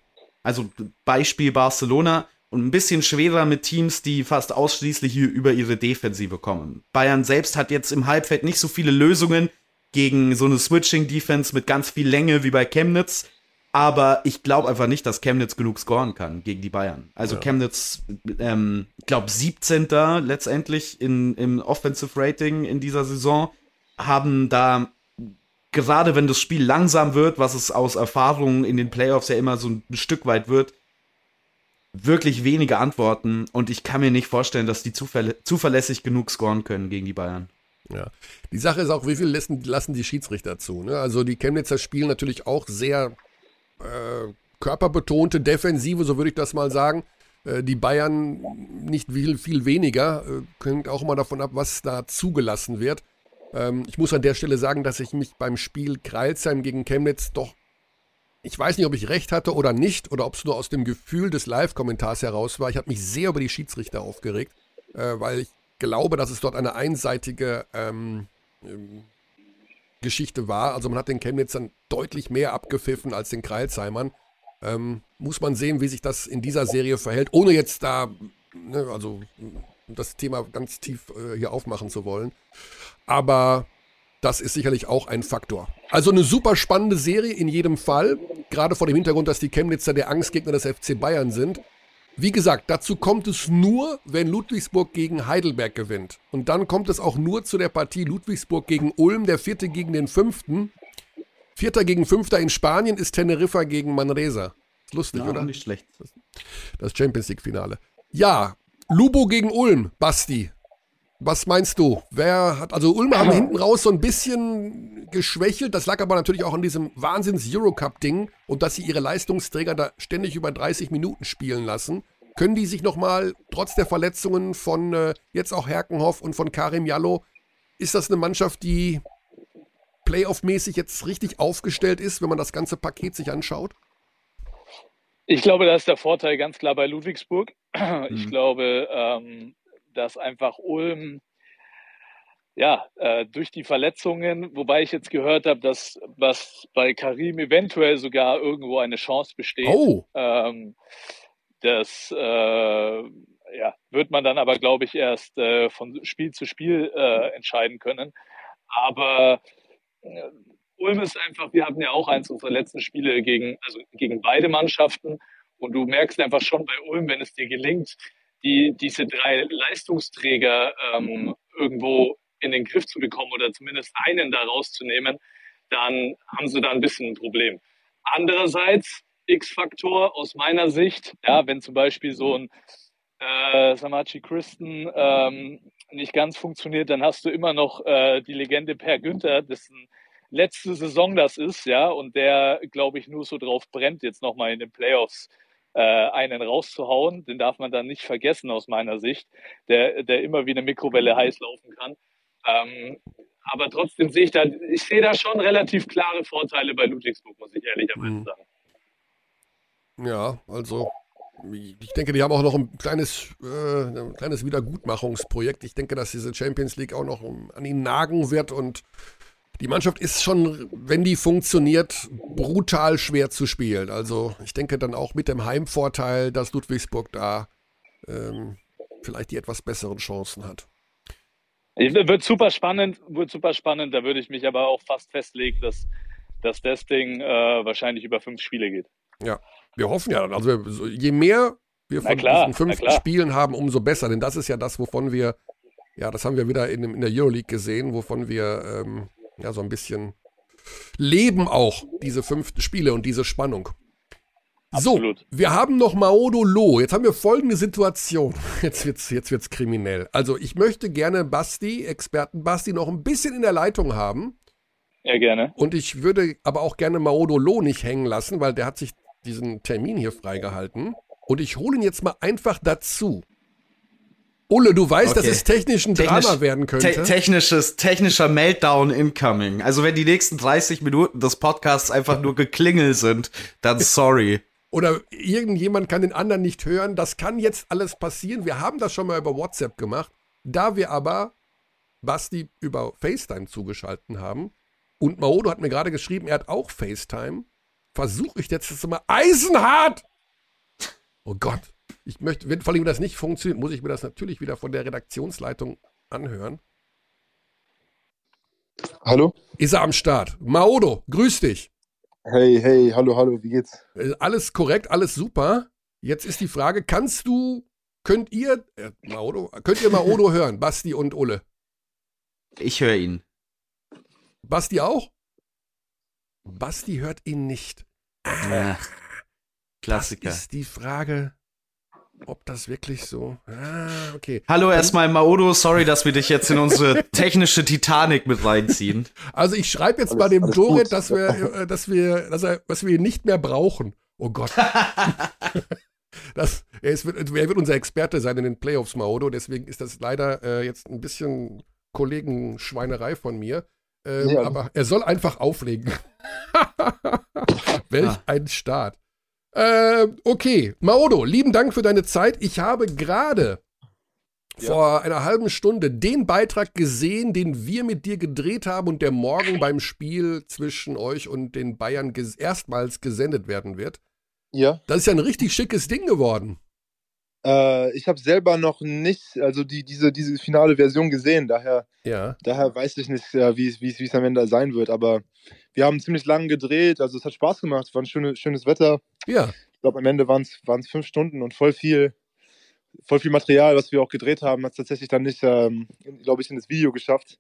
Also Beispiel Barcelona. Und ein bisschen schwerer mit Teams, die fast ausschließlich über ihre Defensive kommen. Bayern selbst hat jetzt im Halbfeld nicht so viele Lösungen gegen so eine Switching-Defense mit ganz viel Länge wie bei Chemnitz. Aber ich glaube einfach nicht, dass Chemnitz genug scoren kann gegen die Bayern. Also ja. Chemnitz, ähm, ich glaube 17. letztendlich in, im Offensive Rating in dieser Saison, haben da gerade wenn das Spiel langsam wird, was es aus Erfahrungen in den Playoffs ja immer so ein Stück weit wird, wirklich wenige Antworten und ich kann mir nicht vorstellen, dass die zuverlässig genug scoren können gegen die Bayern. Ja. Die Sache ist auch, wie viel lassen, lassen die Schiedsrichter zu? Ne? Also die Chemnitzer spielen natürlich auch sehr äh, körperbetonte Defensive, so würde ich das mal sagen. Äh, die Bayern nicht viel, viel weniger. Äh, hängt auch immer davon ab, was da zugelassen wird. Ähm, ich muss an der Stelle sagen, dass ich mich beim Spiel Kreilsheim gegen Chemnitz doch ich weiß nicht, ob ich recht hatte oder nicht, oder ob es nur aus dem Gefühl des Live-Kommentars heraus war. Ich habe mich sehr über die Schiedsrichter aufgeregt, äh, weil ich glaube, dass es dort eine einseitige ähm, Geschichte war. Also man hat den Chemnitzern deutlich mehr abgepfiffen als den Kreilsheimern. Ähm, muss man sehen, wie sich das in dieser Serie verhält, ohne jetzt da, ne, also das Thema ganz tief äh, hier aufmachen zu wollen. Aber das ist sicherlich auch ein Faktor. Also eine super spannende Serie in jedem Fall, gerade vor dem Hintergrund, dass die Chemnitzer der Angstgegner des FC Bayern sind. Wie gesagt, dazu kommt es nur, wenn Ludwigsburg gegen Heidelberg gewinnt. Und dann kommt es auch nur zu der Partie Ludwigsburg gegen Ulm, der vierte gegen den fünften. Vierter gegen Fünfter in Spanien ist Teneriffa gegen Manresa. Ist lustig, ja, oder? Nicht schlecht. Das Champions League-Finale. Ja, Lubo gegen Ulm, Basti. Was meinst du? Wer hat, also Ulm haben hinten raus so ein bisschen geschwächelt. Das lag aber natürlich auch an diesem Wahnsinns-Eurocup-Ding und dass sie ihre Leistungsträger da ständig über 30 Minuten spielen lassen. Können die sich nochmal, trotz der Verletzungen von äh, jetzt auch Herkenhoff und von Karim Jallo, ist das eine Mannschaft, die Playoff-mäßig jetzt richtig aufgestellt ist, wenn man das ganze Paket sich anschaut? Ich glaube, da ist der Vorteil ganz klar bei Ludwigsburg. Ich mhm. glaube, ähm, dass einfach Ulm ja, äh, durch die Verletzungen, wobei ich jetzt gehört habe, dass was bei Karim eventuell sogar irgendwo eine Chance besteht. Oh. Ähm, das äh, ja, wird man dann aber, glaube ich, erst äh, von Spiel zu Spiel äh, entscheiden können. Aber äh, Ulm ist einfach, wir hatten ja auch eins unserer letzten Spiele gegen, also gegen beide Mannschaften. Und du merkst einfach schon bei Ulm, wenn es dir gelingt, die, diese drei Leistungsträger ähm, irgendwo in den Griff zu bekommen oder zumindest einen da rauszunehmen, dann haben sie da ein bisschen ein Problem. Andererseits, X-Faktor aus meiner Sicht, ja, wenn zum Beispiel so ein äh, Samachi Christen ähm, nicht ganz funktioniert, dann hast du immer noch äh, die Legende Per Günther, dessen letzte Saison das ist, ja, und der, glaube ich, nur so drauf brennt, jetzt nochmal in den Playoffs einen rauszuhauen. Den darf man dann nicht vergessen aus meiner Sicht, der, der immer wie eine Mikrowelle heiß laufen kann. Ähm, aber trotzdem sehe ich da, ich sehe da schon relativ klare Vorteile bei Ludwigsburg, muss ich ehrlicherweise mhm. sagen. Ja, also ich denke, die haben auch noch ein kleines, äh, ein kleines Wiedergutmachungsprojekt. Ich denke, dass diese Champions League auch noch an ihnen nagen wird und die Mannschaft ist schon, wenn die funktioniert, brutal schwer zu spielen. Also ich denke dann auch mit dem Heimvorteil, dass Ludwigsburg da ähm, vielleicht die etwas besseren Chancen hat. Wird super spannend, wird super spannend. Da würde ich mich aber auch fast festlegen, dass, dass das Ding äh, wahrscheinlich über fünf Spiele geht. Ja, wir hoffen ja. Also je mehr wir von klar, diesen fünf Spielen haben, umso besser. Denn das ist ja das, wovon wir, ja, das haben wir wieder in, in der Euroleague gesehen, wovon wir ähm, ja so ein bisschen leben auch, diese fünften Spiele und diese Spannung. Absolut. So, wir haben noch Maodo Lo. Jetzt haben wir folgende Situation. (laughs) Jetzt wird's, jetzt wird's kriminell. Also, ich möchte gerne Basti, Experten Basti, noch ein bisschen in der Leitung haben. Ja, gerne. Und ich würde aber auch gerne Maodo Lo nicht hängen lassen, weil der hat sich diesen Termin hier freigehalten. Und ich hole ihn jetzt mal einfach dazu. Ulle, du weißt, okay. dass es technisch ein Technisch, Drama werden könnte. Te technisches, technischer Meltdown incoming. Also wenn die nächsten 30 Minuten des Podcasts einfach nur geklingel sind, dann sorry. (laughs) Oder irgendjemand kann den anderen nicht hören. Das kann jetzt alles passieren. Wir haben das schon mal über WhatsApp gemacht. Da wir aber Basti über FaceTime zugeschalten haben und Maodo hat mir gerade geschrieben, er hat auch FaceTime, versuche ich jetzt das mal eisenhart. Oh Gott. Ich möchte, wenn vor allem das nicht funktioniert, muss ich mir das natürlich wieder von der Redaktionsleitung anhören. Hallo? Ist er am Start? Maodo, grüß dich. Hey, hey, hallo, hallo, wie geht's? Äh, alles korrekt, alles super. Jetzt ist die Frage, kannst du, könnt ihr, äh, Maodo, könnt ihr Maodo (laughs) hören, Basti und Ulle? Ich höre ihn. Basti auch? Basti hört ihn nicht. Ach, Klassiker. Das ist die Frage, ob das wirklich so. Ah, okay. Hallo erstmal Maodo, sorry, dass wir dich jetzt in unsere (laughs) technische Titanic mit reinziehen. Also ich schreibe jetzt Alles- mal dem Dorit, dass wir, äh, dass wir, dass, er, dass wir ihn nicht mehr brauchen. Oh Gott. (laughs) das, er, ist, er wird unser Experte sein in den Playoffs, Maodo. Deswegen ist das leider äh, jetzt ein bisschen Kollegenschweinerei von mir. Ähm, Ja. Aber er soll einfach auflegen. (laughs) Welch Ah. ein Start. Äh, okay, Maodo, lieben Dank für deine Zeit. Ich habe gerade Ja. vor einer halben Stunde den Beitrag gesehen, den wir mit dir gedreht haben und der morgen beim Spiel zwischen euch und den Bayern ges erstmals gesendet werden wird. Ja. Das ist ja ein richtig schickes Ding geworden. Äh, ich habe selber noch nicht, also die, diese, diese finale Version gesehen, daher, Ja. daher weiß ich nicht, äh, wie es wie am Ende sein wird. Aber wir haben ziemlich lange gedreht, also es hat Spaß gemacht, es war ein schönes, schönes Wetter. Ja. Ich glaube, am Ende waren es fünf Stunden und voll viel, voll viel Material, was wir auch gedreht haben, hat es tatsächlich dann nicht, ähm, glaube ich, in das Video geschafft.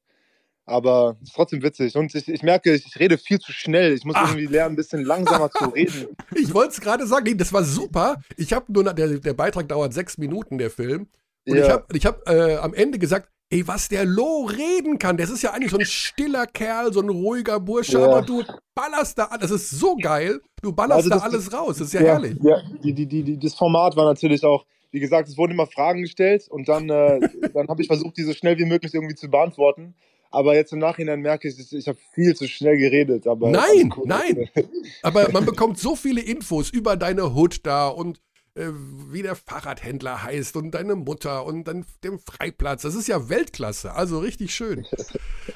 Aber es ist trotzdem witzig. Und ich, ich merke, ich, ich rede viel zu schnell. Ich muss Ah. irgendwie lernen, ein bisschen langsamer zu reden. (laughs) Ich wollte es gerade sagen, nee, das war super. Ich habe nur, der, der Beitrag dauert sechs Minuten, der Film. Und ich Ja. habe ich hab, äh, am Ende gesagt, ey, was der Lo reden kann, das ist ja eigentlich so ein stiller Kerl, so ein ruhiger Bursche, Ja. aber du ballerst da, an- das ist so geil, du ballerst Also da das- alles raus, das ist ja, herrlich. Ja, die, die, die, die, das Format war natürlich auch, wie gesagt, es wurden immer Fragen gestellt und dann, äh, (laughs) dann habe ich versucht, die so schnell wie möglich irgendwie zu beantworten. Aber jetzt im Nachhinein merke ich, ich, habe viel zu schnell geredet. Aber Nein, alles cool. nein. (laughs) Aber man bekommt so viele Infos über deine Hood da und äh, wie der Fahrradhändler heißt und deine Mutter und dann den Freiplatz. Das ist ja Weltklasse, also richtig schön. (laughs)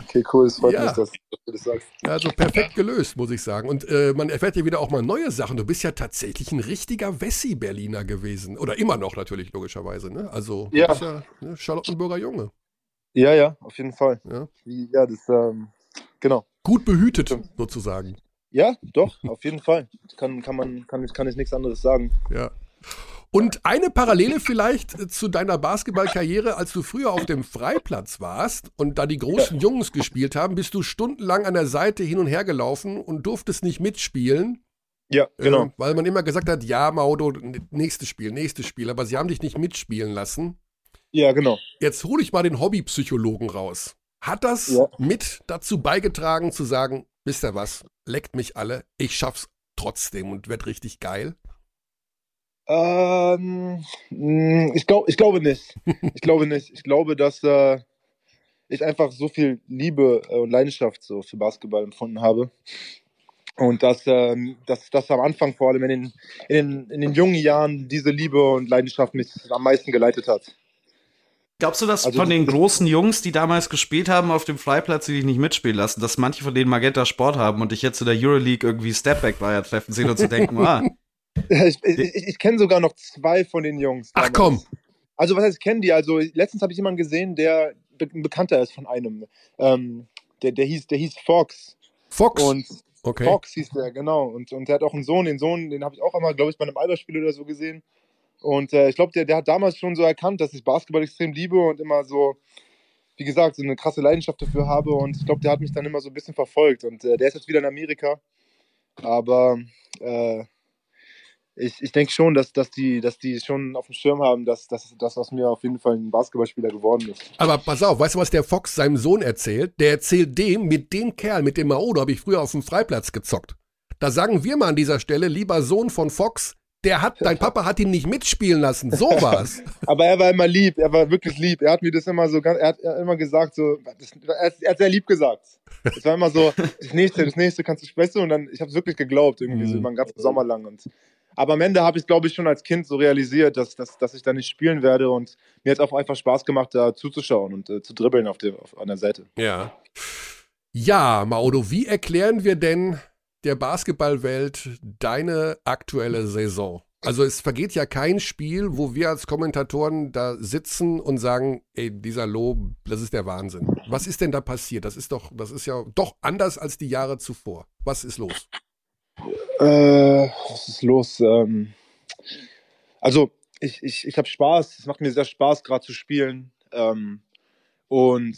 Okay, cool, es freut Ja. mich, dass, du das sagst. Also perfekt gelöst, muss ich sagen. Und äh, man erfährt ja wieder auch mal neue Sachen. Du bist ja tatsächlich ein richtiger Wessi-Berliner gewesen. Oder immer noch natürlich, logischerweise. Ne? Also du Ja. bist ja ne, Charlottenburger Junge. Ja, ja, auf jeden Fall. Ja. Ja, das, ähm, genau. Gut behütet, Stimmt. sozusagen. Ja, doch, auf jeden Fall. Kann, kann, man, kann, ich, kann ich nichts anderes sagen. Ja. Und eine Parallele vielleicht äh, zu deiner Basketballkarriere, als du früher auf dem Freiplatz warst und da die großen Jungs gespielt haben, bist du stundenlang an der Seite hin und her gelaufen und durftest nicht mitspielen, Ja, genau. äh, weil man immer gesagt hat, ja, Maudo, nächstes Spiel, nächstes Spiel, aber sie haben dich nicht mitspielen lassen. Ja, genau. Jetzt hole ich mal den Hobbypsychologen raus. Hat das Ja. mit dazu beigetragen zu sagen, wisst ihr was, leckt mich alle, ich schaff's trotzdem und werd richtig geil? Ähm, mh, ich, glaub, ich glaube nicht. (laughs) Ich glaube nicht. Ich glaube, dass äh, ich einfach so viel Liebe äh, und Leidenschaft so für Basketball empfunden habe. Und dass, ähm, dass, dass am Anfang, vor allem in den, in, den, in den jungen Jahren, diese Liebe und Leidenschaft mich am meisten geleitet hat. Glaubst du, dass Also von den großen Jungs, die damals gespielt haben auf dem Freiplatz, die dich nicht mitspielen lassen, dass manche von denen Magenta Sport haben und dich jetzt in der Euroleague irgendwie Stepback-Dreier treffen sehen und zu denken, (laughs) ah, (laughs) Ich, ich, ich, kenne sogar noch zwei von den Jungs. Ach damals. komm, Also was heißt, ich kenne die? Also letztens habe ich jemanden gesehen, der ein Bekannter ist von einem. Ähm, der, der, hieß, der hieß Fox. Fox. Und okay. Fox hieß der, genau. Und, und der hat auch einen Sohn. Den Sohn, den habe ich auch einmal, glaube ich, bei einem Alberspiel oder so gesehen. Und äh, ich glaube, der, der hat damals schon so erkannt, dass ich Basketball extrem liebe und immer so, wie gesagt, so eine krasse Leidenschaft dafür habe. Und ich glaube, der hat mich dann immer so ein bisschen verfolgt. Und äh, der ist jetzt wieder in Amerika. Aber äh, ich, ich denke schon, dass, dass, die, dass die schon auf dem Schirm haben, dass das dass aus mir auf jeden Fall ein Basketballspieler geworden ist. Aber pass auf, weißt du, was der Fox seinem Sohn erzählt? Der erzählt dem, mit dem Kerl, mit dem Maodo, habe ich früher auf dem Freiplatz gezockt. Da sagen wir mal an dieser Stelle, lieber Sohn von Fox, der hat, dein (laughs) Papa hat ihn nicht mitspielen lassen. So war's. (laughs) Aber er war immer lieb, er war wirklich lieb. Er hat mir das immer so, ganz- er hat er immer gesagt, so, das, er, hat, er hat sehr lieb gesagt. Es war immer so, das nächste, das nächste kannst du sprechen und dann, ich habe es wirklich geglaubt, irgendwie so Mhm. über den ganzen Sommer lang. Und, aber am Ende habe ich, glaube ich, schon als Kind so realisiert, dass, dass, dass ich da nicht spielen werde und mir hat es auch einfach Spaß gemacht, da zuzuschauen und äh, zu dribbeln auf der, auf, an der Seite. Ja. Ja, Maodo, wie erklären wir denn der Basketballwelt deine aktuelle Saison? Also es vergeht ja kein Spiel, wo wir als Kommentatoren da sitzen und sagen, ey, dieser Lob, das ist der Wahnsinn. Was ist denn da passiert? Das ist doch, das ist ja doch anders als die Jahre zuvor. Was ist los? Äh, was ist los? Ähm, also, ich, ich, ich habe Spaß. Es macht mir sehr Spaß, gerade zu spielen. Ähm, und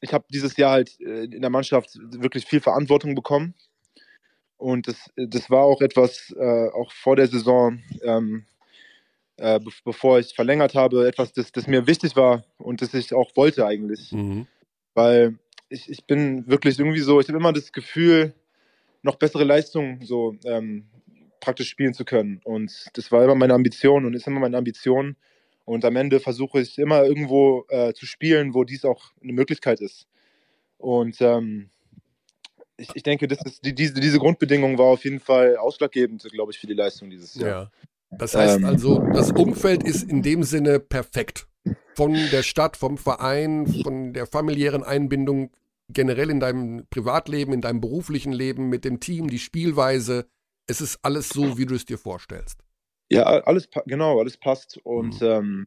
ich habe dieses Jahr halt äh, in der Mannschaft wirklich viel Verantwortung bekommen. Und das, das war auch etwas, äh, auch vor der Saison, ähm, äh, be bevor ich verlängert habe, etwas, das, das mir wichtig war und das ich auch wollte eigentlich. Mhm. Weil ich, ich bin wirklich irgendwie so, ich habe immer das Gefühl, noch bessere Leistungen so ähm, praktisch spielen zu können. Und das war immer meine Ambition und ist immer meine Ambition. Und am Ende versuche ich immer irgendwo äh, zu spielen, wo dies auch eine Möglichkeit ist. Und ähm, ich, ich denke, das ist, die, diese, diese Grundbedingung war auf jeden Fall ausschlaggebend, glaube ich, für die Leistung dieses Jahr. Ja. Das heißt Ähm. also, das Umfeld ist in dem Sinne perfekt. Von der Stadt, vom Verein, von der familiären Einbindung, generell in deinem Privatleben, in deinem beruflichen Leben, mit dem Team, die Spielweise. Es ist alles so, wie du es dir vorstellst. Ja, alles, genau, alles passt. Und ähm,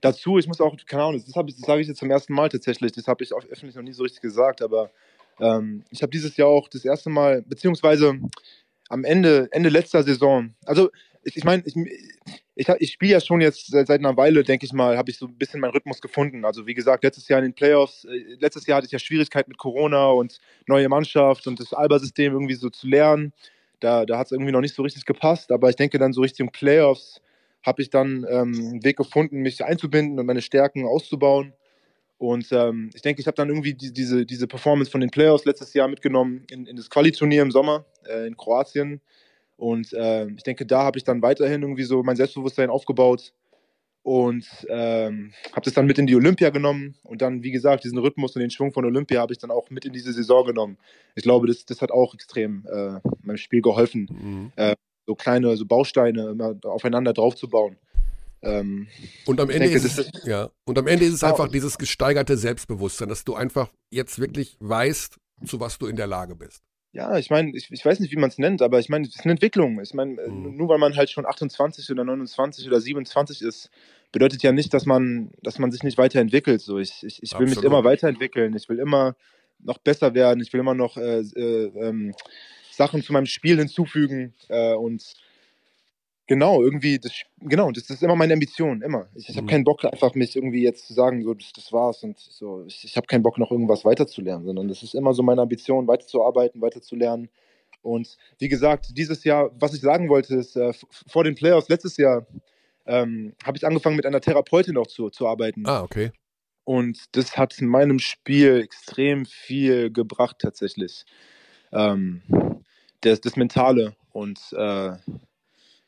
dazu, ich muss auch, keine Ahnung, das, ich- das sage ich jetzt zum ersten Mal tatsächlich, das habe ich auch öffentlich noch nie so richtig gesagt, aber ähm, ich habe dieses Jahr auch das erste Mal, beziehungsweise am Ende, Ende letzter Saison, also ich, ich meine, ich, ich, ich spiele ja schon jetzt seit, einer Weile, denke ich mal, habe ich so ein bisschen meinen Rhythmus gefunden. Also wie gesagt, letztes Jahr in den Playoffs, äh, letztes Jahr hatte ich ja Schwierigkeiten mit Corona und neue Mannschaft und das Alba-System irgendwie so zu lernen. Da, da hat es irgendwie noch nicht so richtig gepasst, aber ich denke dann so Richtung Playoffs habe ich dann ähm, einen Weg gefunden, mich einzubinden und meine Stärken auszubauen. Und ähm, ich denke, ich habe dann irgendwie die, diese, diese Performance von den Playoffs letztes Jahr mitgenommen in, in das Quali-Turnier im Sommer äh, in Kroatien. Und äh, ich denke, da habe ich dann weiterhin irgendwie so mein Selbstbewusstsein aufgebaut und ähm, habe das dann mit in die Olympia genommen. Und dann, wie gesagt, diesen Rhythmus und den Schwung von Olympia habe ich dann auch mit in diese Saison genommen. Ich glaube, das, das hat auch extrem äh, meinem Spiel geholfen, Mhm. so kleine so Bausteine immer aufeinander draufzubauen. Ähm, Und am Ende denke, ist es, ja, und am Ende ist es Ja, einfach dieses gesteigerte Selbstbewusstsein, dass du einfach jetzt wirklich weißt, zu was du in der Lage bist. Ja, ich meine, ich, ich weiß nicht, wie man es nennt, aber ich meine, es ist eine Entwicklung. Ich meine, äh, Mhm. nur weil man halt schon 28 oder 29 oder 27 ist, bedeutet ja nicht, dass man, dass man sich nicht weiterentwickelt. So, ich, ich, ich will mich immer weiterentwickeln. Ich will immer noch besser werden. Ich will immer noch äh, äh, ähm, Sachen zu meinem Spiel hinzufügen äh, und genau irgendwie das genau das ist immer meine Ambition immer. Ich, ich habe Mhm. keinen Bock einfach mich irgendwie jetzt zu sagen so das, das war's und so ich, ich habe keinen Bock noch irgendwas weiterzulernen, sondern das ist immer so meine Ambition weiterzuarbeiten, weiterzulernen und wie gesagt dieses Jahr was ich sagen wollte ist äh, vor den Playoffs letztes Jahr ähm, habe ich angefangen mit einer Therapeutin auch zu, zu arbeiten Ah, okay. und das hat in meinem Spiel extrem viel gebracht tatsächlich. Ähm, das, das Mentale und äh,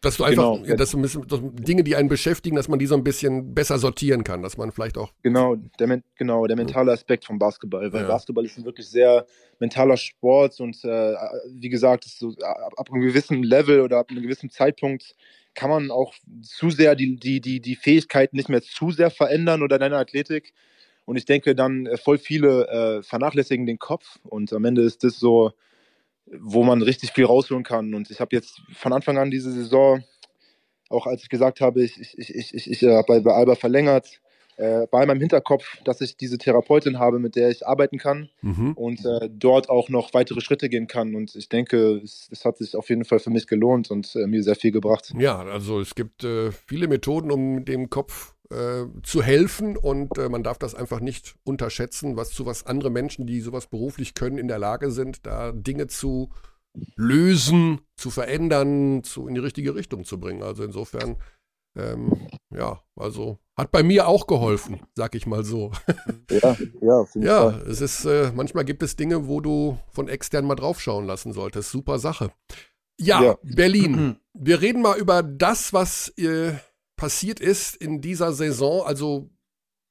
Dass du einfach, Genau. ja, dass du ein bisschen, dass Dinge, die einen beschäftigen, dass man die so ein bisschen besser sortieren kann, dass man vielleicht auch, genau der, genau, der mentale Aspekt vom Basketball, weil Ja. Basketball ist ein wirklich sehr mentaler Sport und äh, wie gesagt, so, ab, ab einem gewissen Level oder ab einem gewissen Zeitpunkt kann man auch zu sehr die, die, die, die Fähigkeiten nicht mehr zu sehr verändern oder deine Athletik. Und ich denke dann, äh, voll viele äh, vernachlässigen den Kopf und am Ende ist das so, wo man richtig viel rausholen kann. Und ich habe jetzt von Anfang an diese Saison, auch als ich gesagt habe, ich, ich, ich, ich, ich, ich äh, bei, bei Alba verlängert, äh, bei meinem Hinterkopf, dass ich diese Therapeutin habe, mit der ich arbeiten kann mhm. und äh, dort auch noch weitere Schritte gehen kann. Und ich denke, es, es hat sich auf jeden Fall für mich gelohnt und äh, mir sehr viel gebracht. ja, also es gibt äh, viele Methoden, um dem Kopf äh, zu helfen und äh, man darf das einfach nicht unterschätzen, was zu was andere Menschen, die sowas beruflich können, in der Lage sind, da Dinge zu lösen, zu verändern, zu in die richtige Richtung zu bringen. Also insofern, ähm, ja, also hat bei mir auch geholfen, sag ich mal so. Ja, ja, Ja, Fall. es ist, äh, manchmal gibt es Dinge, wo du von extern mal draufschauen lassen solltest. Super Sache. Ja, Ja. Berlin. Wir reden mal über das, was äh, passiert ist in dieser Saison. Also,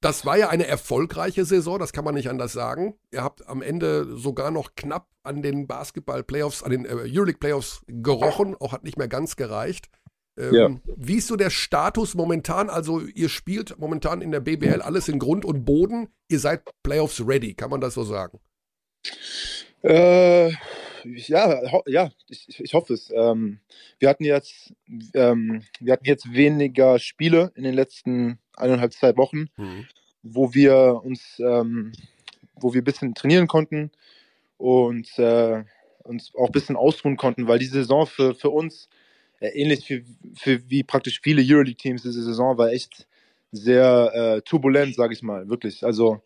das war ja eine erfolgreiche Saison, das kann man nicht anders sagen. Ihr habt am Ende sogar noch knapp an den Basketball-Playoffs, an den äh, Euroleague-Playoffs gerochen, auch hat nicht mehr ganz gereicht. Ähm, Ja. Wie ist so der Status momentan? Also, ihr spielt momentan in der BBL alles in Grund und Boden. Ihr seid Playoffs ready, kann man das so sagen? Äh, ja, ho ja, ich, ich- hoffe es. Ähm, wir hatten jetzt, ähm, wir hatten jetzt weniger Spiele in den letzten eineinhalb, zwei Wochen, Mhm. wo wir uns, ähm, wo wir ein bisschen trainieren konnten und äh, uns auch ein bisschen ausruhen konnten, weil die Saison für, für uns, äh, ähnlich für, für wie praktisch viele Euroleague-Teams, diese Saison war echt sehr äh, turbulent, sage ich mal, wirklich. Also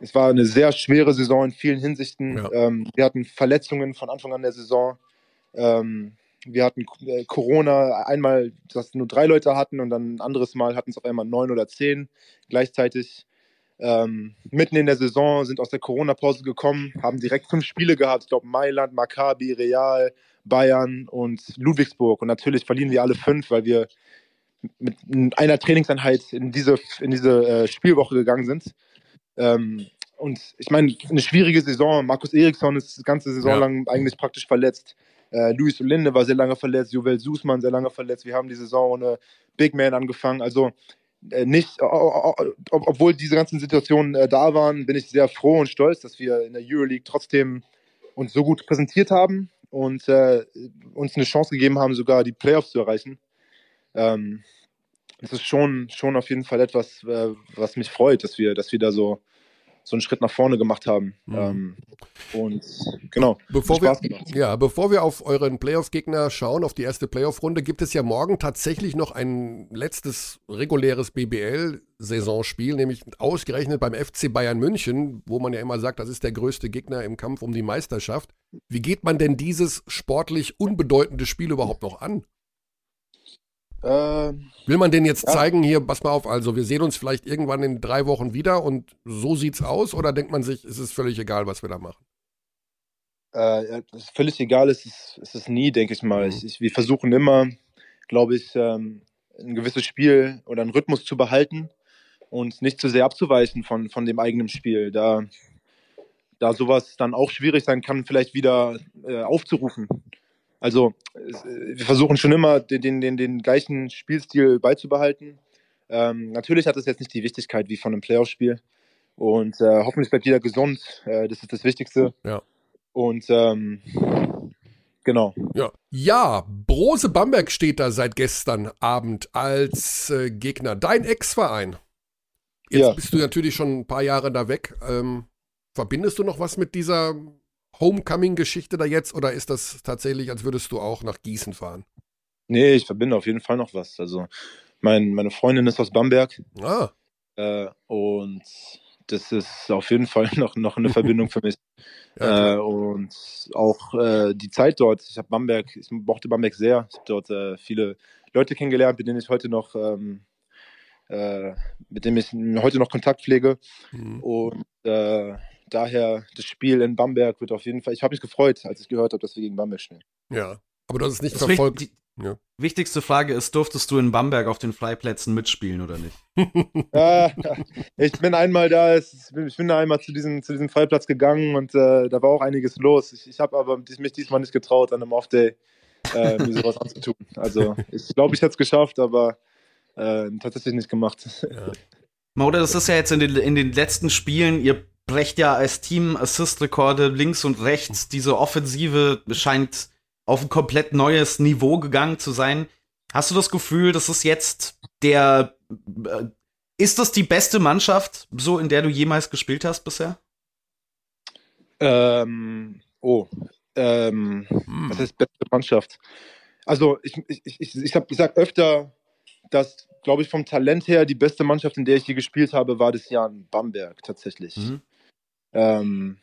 es war eine sehr schwere Saison in vielen Hinsichten. Ja. Ähm, wir hatten Verletzungen von Anfang an der Saison. Ähm, wir hatten äh, Corona einmal, dass nur drei Leute hatten und dann ein anderes Mal hatten es auf einmal neun oder zehn gleichzeitig. Ähm, mitten in der Saison sind aus der Corona-Pause gekommen, haben direkt fünf Spiele gehabt. Ich glaube Mailand, Maccabi, Real, Bayern und Ludwigsburg. Und natürlich verlieren wir alle fünf, weil wir mit einer Trainingseinheit in diese, in diese äh, Spielwoche gegangen sind. Ähm, und ich meine, eine schwierige Saison. Markus Eriksson ist die ganze Saison ja. lang eigentlich praktisch verletzt. Äh, Luis Olinde war sehr lange verletzt, Jovel Sußmann sehr lange verletzt. Wir haben die Saison ohne Big Man angefangen. Also äh, nicht, obwohl diese ganzen Situationen äh, da waren, bin ich sehr froh und stolz, dass wir in der Euroleague trotzdem uns so gut präsentiert haben und äh, uns eine Chance gegeben haben, sogar die Playoffs zu erreichen. Ähm, das ist schon, schon auf jeden Fall etwas, äh, was mich freut, dass wir, dass wir da so so einen Schritt nach vorne gemacht haben. Mhm. Ähm, und genau, bevor wir, ja, bevor wir auf euren Playoff-Gegner schauen, auf die erste Playoff-Runde, gibt es ja morgen tatsächlich noch ein letztes reguläres BBL-Saisonspiel, nämlich ausgerechnet beim FC Bayern München, wo man ja immer sagt, das ist der größte Gegner im Kampf um die Meisterschaft. Wie geht man denn dieses sportlich unbedeutende Spiel überhaupt noch an? Äh, Will man den jetzt ja. zeigen, hier, pass mal auf, also wir sehen uns vielleicht irgendwann in drei Wochen wieder und so sieht's aus? Oder denkt man sich, es ist völlig egal, was wir da machen? Äh, ist völlig egal ist es, ist es nie, denke ich mal. Mhm. Ich, wir versuchen immer, glaube ich, ähm, ein gewisses Spiel oder einen Rhythmus zu behalten und nicht zu sehr abzuweichen von, von dem eigenen Spiel. Da, da sowas dann auch schwierig sein kann, vielleicht wieder äh, aufzurufen. Also wir versuchen schon immer den, den, den, den gleichen Spielstil beizubehalten. Ähm, natürlich hat es jetzt nicht die Wichtigkeit wie von einem Playoff-Spiel. Und äh, hoffentlich bleibt jeder gesund. Äh, das ist das Wichtigste. Ja. Und ähm, genau. Ja. ja, Brose Bamberg steht da seit gestern Abend als äh, Gegner. Dein Ex-Verein. Jetzt ja. bist du natürlich schon ein paar Jahre da weg. Ähm, verbindest du noch was mit dieser Homecoming-Geschichte da jetzt oder ist das tatsächlich, als würdest du auch nach Gießen fahren? Nee, ich verbinde auf jeden Fall noch was. Also mein, meine Freundin ist aus Bamberg. Ah. Äh, und das ist auf jeden Fall (laughs) noch, noch eine Verbindung für mich. (laughs) Ja, äh, und auch äh, die Zeit dort. Ich habe Bamberg, ich mochte Bamberg sehr. Ich habe dort äh, viele Leute kennengelernt, mit denen ich heute noch, ähm, äh, mit denen ich heute noch Kontakt pflege. Mhm. Und äh, daher, das Spiel in Bamberg wird auf jeden Fall. Ich habe mich gefreut, als ich gehört habe, dass wir gegen Bamberg spielen. Ja, aber du hast es nicht das verfolgt. Die ja. wichtigste Frage ist: Durftest du in Bamberg auf den Freiplätzen mitspielen oder nicht? (laughs) äh, ich bin einmal da, ich bin da einmal zu diesem, zu diesem Freiplatz gegangen und äh, da war auch einiges los. Ich, ich habe aber mich diesmal nicht getraut, an einem Off-Day äh, mir sowas anzutun. Also, ich glaube, ich hätte es geschafft, aber äh, tatsächlich nicht gemacht. Ja. Maude, das ist ja jetzt in den, in den letzten Spielen, ihr brecht ja als Team Assist-Rekorde links und rechts. Diese Offensive scheint auf ein komplett neues Niveau gegangen zu sein. Hast du das Gefühl, dass es jetzt der äh, ist das die beste Mannschaft, so in der du jemals gespielt hast bisher? Ähm, oh, ähm, hm. was ist beste Mannschaft? Also ich, ich, ich, ich, hab, ich sag öfter, dass, glaube ich, vom Talent her die beste Mannschaft, in der ich je gespielt habe, war das Jahr in Bamberg tatsächlich. Mhm. Ähm,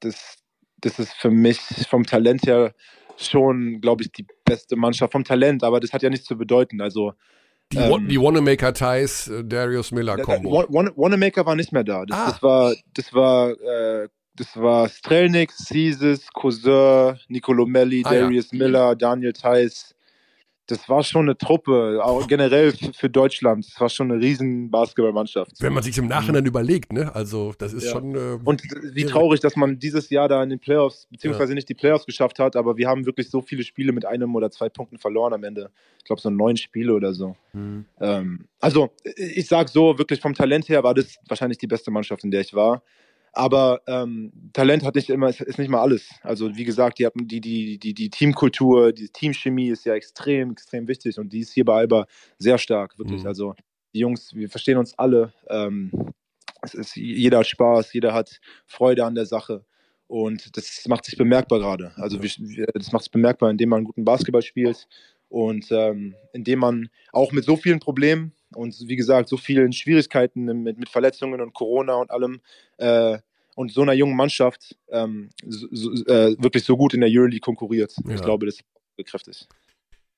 das, das ist für mich vom Talent her schon, glaube ich, die beste Mannschaft vom Talent, aber das hat ja nichts zu bedeuten. Also die, ähm, die Wanamaker Ties, äh, Darius Miller Combo. Wanamaker war nicht mehr da. Das, ah. das war, das war, äh, das war Strelnik, Caesars, Cousin, Nicolomelli, ah, Darius ja. Miller, Daniel Theiss, das war schon eine Truppe, auch generell für Deutschland. Das war schon eine riesen Basketballmannschaft. Wenn man sich im Nachhinein mhm. überlegt, ne? Also, das ist ja. schon. Äh, und wie traurig, dass man dieses Jahr da in den Playoffs, beziehungsweise ja. nicht die Playoffs geschafft hat, aber wir haben wirklich so viele Spiele mit einem oder zwei Punkten verloren am Ende. Ich glaube, so neun Spiele oder so. Mhm. Ähm, also, ich sag so, wirklich vom Talent her war das wahrscheinlich die beste Mannschaft, in der ich war. Aber ähm, Talent hat nicht immer, ist, ist, nicht mal alles. Also wie gesagt, die, die, die, die, die Teamkultur, die Teamchemie ist ja extrem, extrem wichtig und die ist hier bei Alba sehr stark, wirklich. Mhm. Also die Jungs, wir verstehen uns alle. Ähm, es ist, jeder hat Spaß, jeder hat Freude an der Sache. Und das macht sich bemerkbar gerade. Also wir, das macht sich bemerkbar, indem man guten Basketball spielt und ähm, indem man auch mit so vielen Problemen und wie gesagt, so vielen Schwierigkeiten mit, mit Verletzungen und Corona und allem äh, und so einer jungen Mannschaft ähm, so, äh, wirklich so gut in der Euroleague konkurriert. Ja. Ich glaube, das kräftig.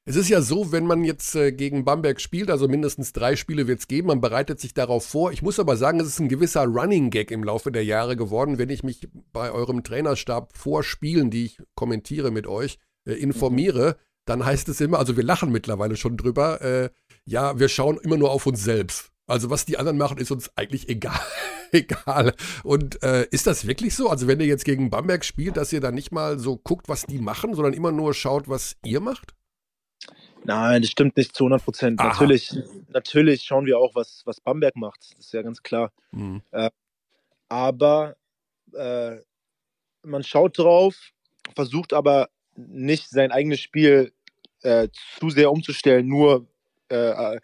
Es ist ja so, wenn man jetzt äh, gegen Bamberg spielt, also mindestens drei Spiele wird es geben, man bereitet sich darauf vor. Ich muss aber sagen, es ist ein gewisser Running Gag im Laufe der Jahre geworden, wenn ich mich bei eurem Trainerstab vor Spielen, die ich kommentiere mit euch, äh, informiere. Dann heißt es immer, also wir lachen mittlerweile schon drüber, äh, ja, wir schauen immer nur auf uns selbst. Also was die anderen machen, ist uns eigentlich egal. (laughs) egal. Und äh, ist das wirklich so? Also wenn ihr jetzt gegen Bamberg spielt, dass ihr dann nicht mal so guckt, was die machen, sondern immer nur schaut, was ihr macht? Nein, das stimmt nicht zu 100 Prozent. Natürlich, natürlich schauen wir auch, was, was Bamberg macht. Das ist ja ganz klar. Mhm. Äh, aber äh, man schaut drauf, versucht aber nicht sein eigenes Spiel äh, zu sehr umzustellen, nur äh,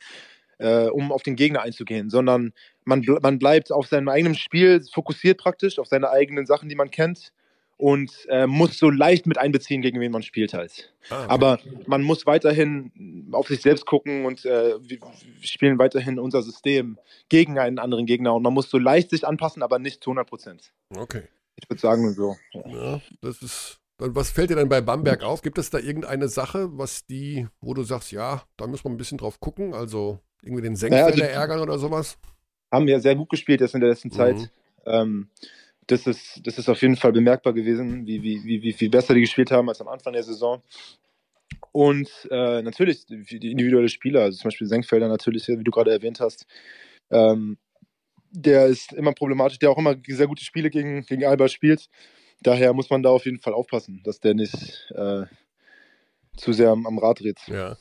äh, um auf den Gegner einzugehen, sondern man, man bleibt auf seinem eigenen Spiel fokussiert praktisch, auf seine eigenen Sachen, die man kennt und äh, muss so leicht mit einbeziehen, gegen wen man spielt halt. Ah, okay. Aber man muss weiterhin auf sich selbst gucken und äh, wir spielen weiterhin unser System gegen einen anderen Gegner und man muss so leicht sich anpassen, aber nicht zu 100 Prozent. Okay. Ich würde sagen so. Ja, das ist. Was fällt dir denn bei Bamberg auf? Gibt es da irgendeine Sache, was die, wo du sagst, ja, da muss man ein bisschen drauf gucken? Also irgendwie den Senkfelder ja, also, ärgern oder sowas? Haben wir sehr gut gespielt jetzt in der letzten Zeit. Mhm. Ähm, das ist, das ist auf jeden Fall bemerkbar gewesen, wie, wie, wie, wie viel besser die gespielt haben als am Anfang der Saison. Und äh, natürlich die individuelle Spieler, also zum Beispiel Senkfelder natürlich, wie du gerade erwähnt hast, ähm, der ist immer problematisch, der auch immer sehr gute Spiele gegen, gegen Alba spielt. Daher muss man da auf jeden Fall aufpassen, dass der nicht äh, zu sehr am, am Rad dreht. Ja.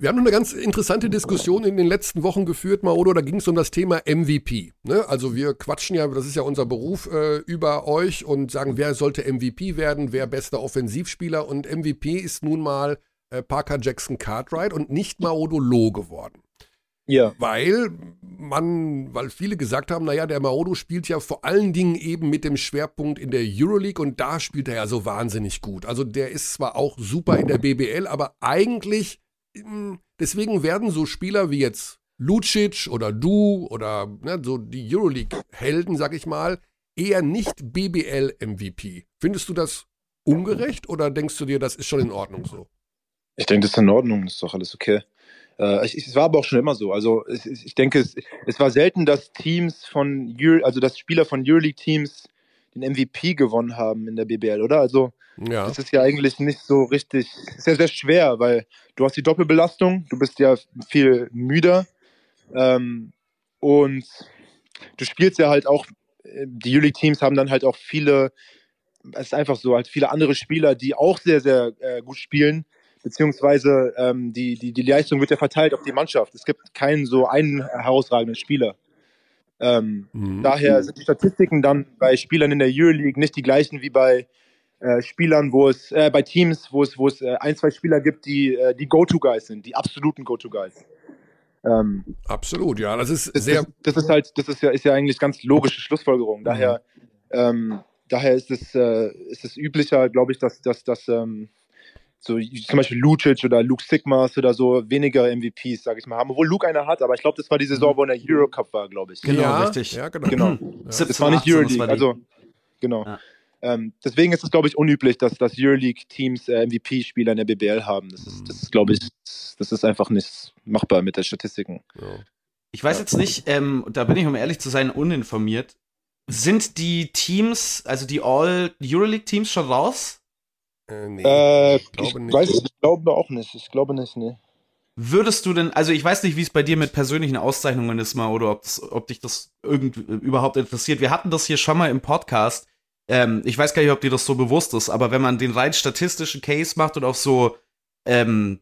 Wir haben eine ganz interessante Diskussion in den letzten Wochen geführt, Maodo. Da ging es um das Thema MVP. Ne? Also wir quatschen ja, das ist ja unser Beruf, äh, über euch und sagen, wer sollte MVP werden, wer bester Offensivspieler. Und MVP ist nun mal äh, Parker Jackson Cartwright und nicht Maodo Loh geworden. Ja. Weil man, weil viele gesagt haben, naja, der Maodo spielt ja vor allen Dingen eben mit dem Schwerpunkt in der Euroleague und da spielt er ja so wahnsinnig gut. Also der ist zwar auch super in der BBL, aber eigentlich deswegen werden so Spieler wie jetzt Lucic oder du oder ne, so die Euroleague-Helden, sag ich mal, eher nicht BBL-MVP. Findest du das ungerecht oder denkst du dir, das ist schon in Ordnung so? Ich denke, das ist in Ordnung, das ist doch alles okay. Äh, ich, es war aber auch schon immer so. Also ich, ich denke, es, es, war selten, dass Teams von Euro, also dass Spieler von Euroleague-Teams den MVP gewonnen haben in der BBL, oder? Also ja. das ist ja eigentlich nicht so richtig, sehr, sehr schwer, weil du hast die Doppelbelastung, du bist ja viel müder ähm, und du spielst ja halt auch, die Juli-Teams haben dann halt auch viele, es ist einfach so, halt viele andere Spieler, die auch sehr, sehr äh, gut spielen, beziehungsweise ähm, die, die, die Leistung wird ja verteilt auf die Mannschaft. Es gibt keinen so einen herausragenden Spieler. Ähm, mhm. Daher sind die Statistiken dann bei Spielern in der Euroleague nicht die gleichen wie bei äh, Spielern, wo es äh, bei Teams, wo es, wo es äh, ein, zwei Spieler gibt, die äh, die Go-To-Guys sind, die absoluten Go-To-Guys. Ähm, Absolut, ja, das ist das, sehr. Das, das, ist halt, das ist ja, ist ja eigentlich ganz logische Schlussfolgerung. Daher, mhm. ähm, daher ist es, äh, ist es üblicher, glaube ich, dass, dass, dass ähm, so zum Beispiel Lucic oder Luke Sigmas oder so weniger MVPs, sage ich mal, haben. Obwohl Luke einer hat, aber ich glaube, das war die Saison, wo er Eurocup war, glaube ich. Genau, ja, richtig. Ja, genau. genau. Ja. Das war nicht Euroleague, also genau. Ja. Ähm, deswegen ist es, glaube ich, unüblich, dass, dass Euroleague-Teams äh, MVP-Spieler in der BBL haben. Das ist, das ist glaube ich, das ist einfach nicht machbar mit den Statistiken. Ja. Ich weiß jetzt nicht, ähm, da bin ich, um ehrlich zu sein, uninformiert. Sind die Teams, also die All-Euroleague-Teams schon raus? Äh, nee, äh, ich, glaube ich, nicht. Weiß, ich glaube auch nicht. Ich glaube nicht, nee. Würdest du denn, also ich weiß nicht, wie es bei dir mit persönlichen Auszeichnungen ist mal oder ob, das, ob dich das irgendwie überhaupt interessiert. Wir hatten das hier schon mal im Podcast. Ähm, ich weiß gar nicht, ob dir das so bewusst ist, aber wenn man den rein statistischen Case macht und auf so ähm,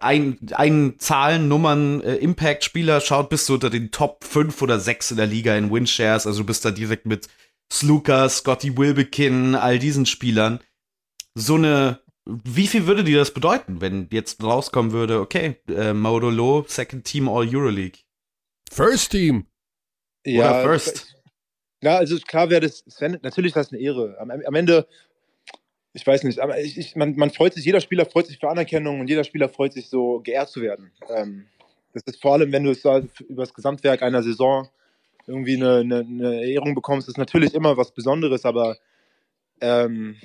ein, ein Zahlen, Nummern, äh, Impact-Spieler schaut, bist du unter den Top 5 oder 6 in der Liga in Winshares. Also du bist da direkt mit Sluka, Scotty Wilbekin, all diesen Spielern so eine, wie viel würde dir das bedeuten, wenn jetzt rauskommen würde, okay, äh, Maudolo, Second Team All Euroleague? First Team. Ja, Oder First. Ja, also klar wäre das, wär, natürlich ist das eine Ehre. Am, am Ende, ich weiß nicht, aber ich, ich, man, man, freut sich, jeder Spieler freut sich für Anerkennung und jeder Spieler freut sich so, geehrt zu werden. Ähm, das ist vor allem, wenn du es über das Gesamtwerk einer Saison irgendwie eine, eine, eine Ehrung bekommst, ist natürlich immer was Besonderes, aber ähm,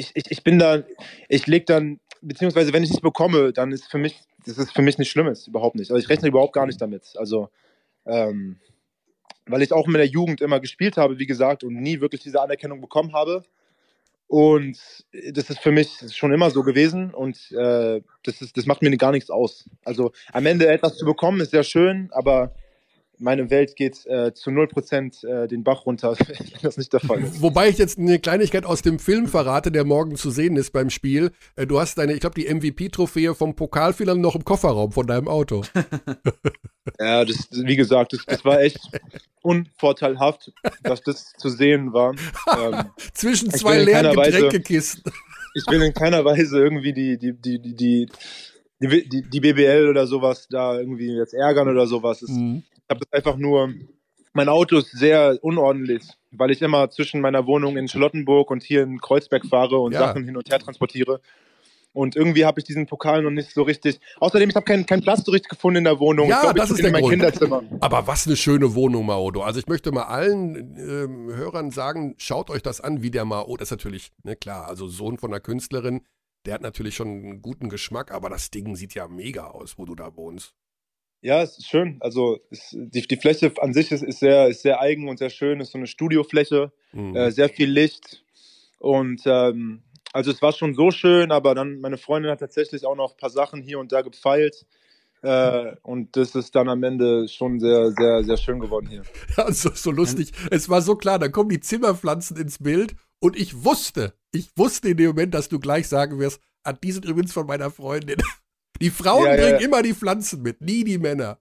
ich, ich, ich bin da, ich leg dann, beziehungsweise wenn ich nicht bekomme, dann ist für mich, das ist für mich nicht Schlimmes, überhaupt nicht. Also ich rechne überhaupt gar nicht damit. Also, ähm, weil ich auch in der Jugend immer gespielt habe, wie gesagt, und nie wirklich diese Anerkennung bekommen habe. Und das ist für mich schon immer so gewesen und äh, das, ist, das macht mir gar nichts aus. Also am Ende etwas zu bekommen ist sehr schön, aber meine Welt geht äh, zu 0% äh, den Bach runter, (laughs) wenn das nicht der Fall ist. Wobei ich jetzt eine Kleinigkeit aus dem Film verrate, der morgen zu sehen ist beim Spiel. Äh, du hast deine, ich glaube, die MVP-Trophäe vom Pokalfinale noch im Kofferraum von deinem Auto. (laughs) ja, das, wie gesagt, das, das, war echt unvorteilhaft, dass das zu sehen war. Ähm, (laughs) Zwischen zwei leeren Getränkekisten. ich will in keiner Weise irgendwie die, die, die, die, die die, die, die BBL oder sowas da irgendwie jetzt ärgern oder sowas. Es, mhm habe das einfach nur, mein Auto ist sehr unordentlich, weil ich immer zwischen meiner Wohnung in Charlottenburg und hier in Kreuzberg fahre und ja. Sachen hin und her transportiere. Und irgendwie habe ich diesen Pokal noch nicht so richtig. Außerdem, ich habe keinen kein Platz so richtig gefunden in der Wohnung. Ja, glaub, das ist der mein Grund. Kinderzimmer. Aber was eine schöne Wohnung, Maodo. Also ich möchte mal allen ähm, Hörern sagen, schaut euch das an, wie der Maodo, das ist natürlich, ne, klar, also Sohn von einer Künstlerin, der hat natürlich schon einen guten Geschmack, aber das Ding sieht ja mega aus, wo du da wohnst. Ja, es ist schön. Also es, die, die Fläche an sich ist, ist, sehr, ist sehr eigen und sehr schön. Es ist so eine Studiofläche, mhm. äh, sehr viel Licht. Und ähm, also es war schon so schön, aber dann meine Freundin hat tatsächlich auch noch ein paar Sachen hier und da gepfeilt. Äh, und das ist dann am Ende schon sehr, sehr, sehr schön geworden hier. (laughs) Ja, so, lustig. Es war so klar, da kommen die Zimmerpflanzen ins Bild und ich wusste, ich wusste in dem Moment, dass du gleich sagen wirst, ah, die sind übrigens von meiner Freundin. (laughs) Die Frauen ja, bringen ja. immer die Pflanzen mit, nie die Männer.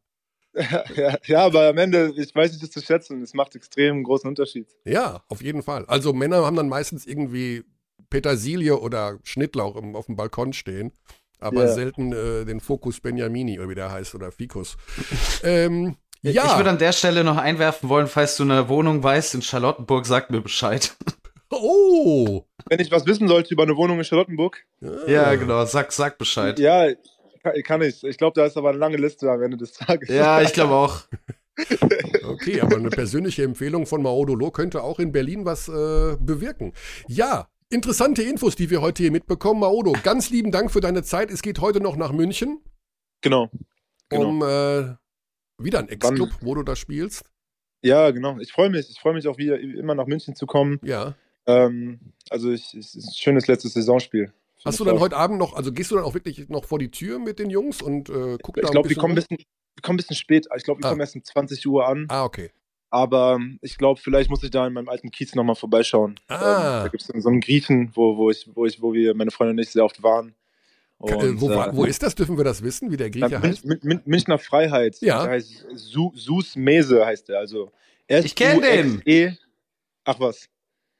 (laughs) Ja, ja, aber am Ende, ich weiß nicht das zu schätzen. Es macht extrem einen großen Unterschied. Ja, auf jeden Fall. Also Männer haben dann meistens irgendwie Petersilie oder Schnittlauch auf dem Balkon stehen, aber yeah. selten äh, den Fokus Benjamini, oder wie der heißt, oder Ficus. ähm, ja. Ich würde an der Stelle noch einwerfen wollen, falls du eine Wohnung weißt in Charlottenburg, sag mir Bescheid. (laughs) Oh! Wenn ich was wissen sollte über eine Wohnung in Charlottenburg. Ja, genau, sag, sag Bescheid. Ja, kann ich. Ich glaube, da ist aber eine lange Liste am Ende des Tages. Ja, ich glaube auch. (laughs) okay, aber eine persönliche Empfehlung von Maodolo könnte auch in Berlin was äh, bewirken. Ja, interessante Infos, die wir heute hier mitbekommen. Maodo, ganz lieben Dank für deine Zeit. Es geht heute noch nach München. Genau. genau. Um äh, wieder ein Ex-Club, wo du da spielst. Ja, genau. Ich freue mich. Ich freue mich auch wieder immer nach München zu kommen. Ja. Ähm, also ich, es ist ein schönes letztes Saisonspiel. Hast du dann heute Abend noch, also gehst du dann auch wirklich noch vor die Tür mit den Jungs und äh, guckst da Ich glaube, die kommen ein bisschen, kommen ein bisschen spät. Ich glaube, die ah. kommen erst um 20 Uhr an. Ah, okay. Aber ähm, ich glaube, vielleicht muss ich da in meinem alten Kiez nochmal vorbeischauen. Ah. Ähm, da gibt es so einen Griechen, wo, wo, ich, wo, ich, wo wir, meine Freundin und ich sehr oft waren. Und, äh, wo, äh, wo, ist das? Dürfen wir das wissen, wie der Grieche na, heißt? Mün, Münchner Freiheit. Ja. Der heißt Sus Mese, heißt der. Also, ich kenne den. E Ach was.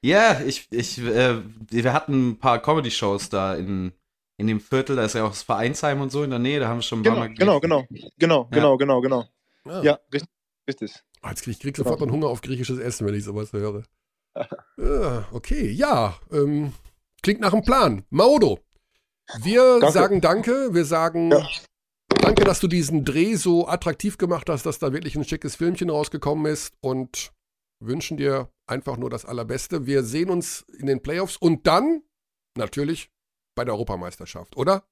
Ja, ich, ich, äh, wir hatten ein paar Comedy-Shows da in, in dem Viertel, da ist ja auch das Vereinsheim und so in der Nähe, da haben wir schon ein genau, paar Mal Genau, genau, genau, ja. genau, genau, genau. Ja, ja richtig. richtig. Oh, jetzt krieg, ich krieg sofort genau. einen Hunger auf griechisches Essen, wenn ich sowas höre. (laughs) ja, okay, ja, ähm, klingt nach einem Plan. Maodo, wir danke. sagen danke, wir sagen ja. danke, dass du diesen Dreh so attraktiv gemacht hast, dass da wirklich ein schickes Filmchen rausgekommen ist und wünschen dir einfach nur das Allerbeste. Wir sehen uns in den Playoffs und dann natürlich bei der Europameisterschaft, oder?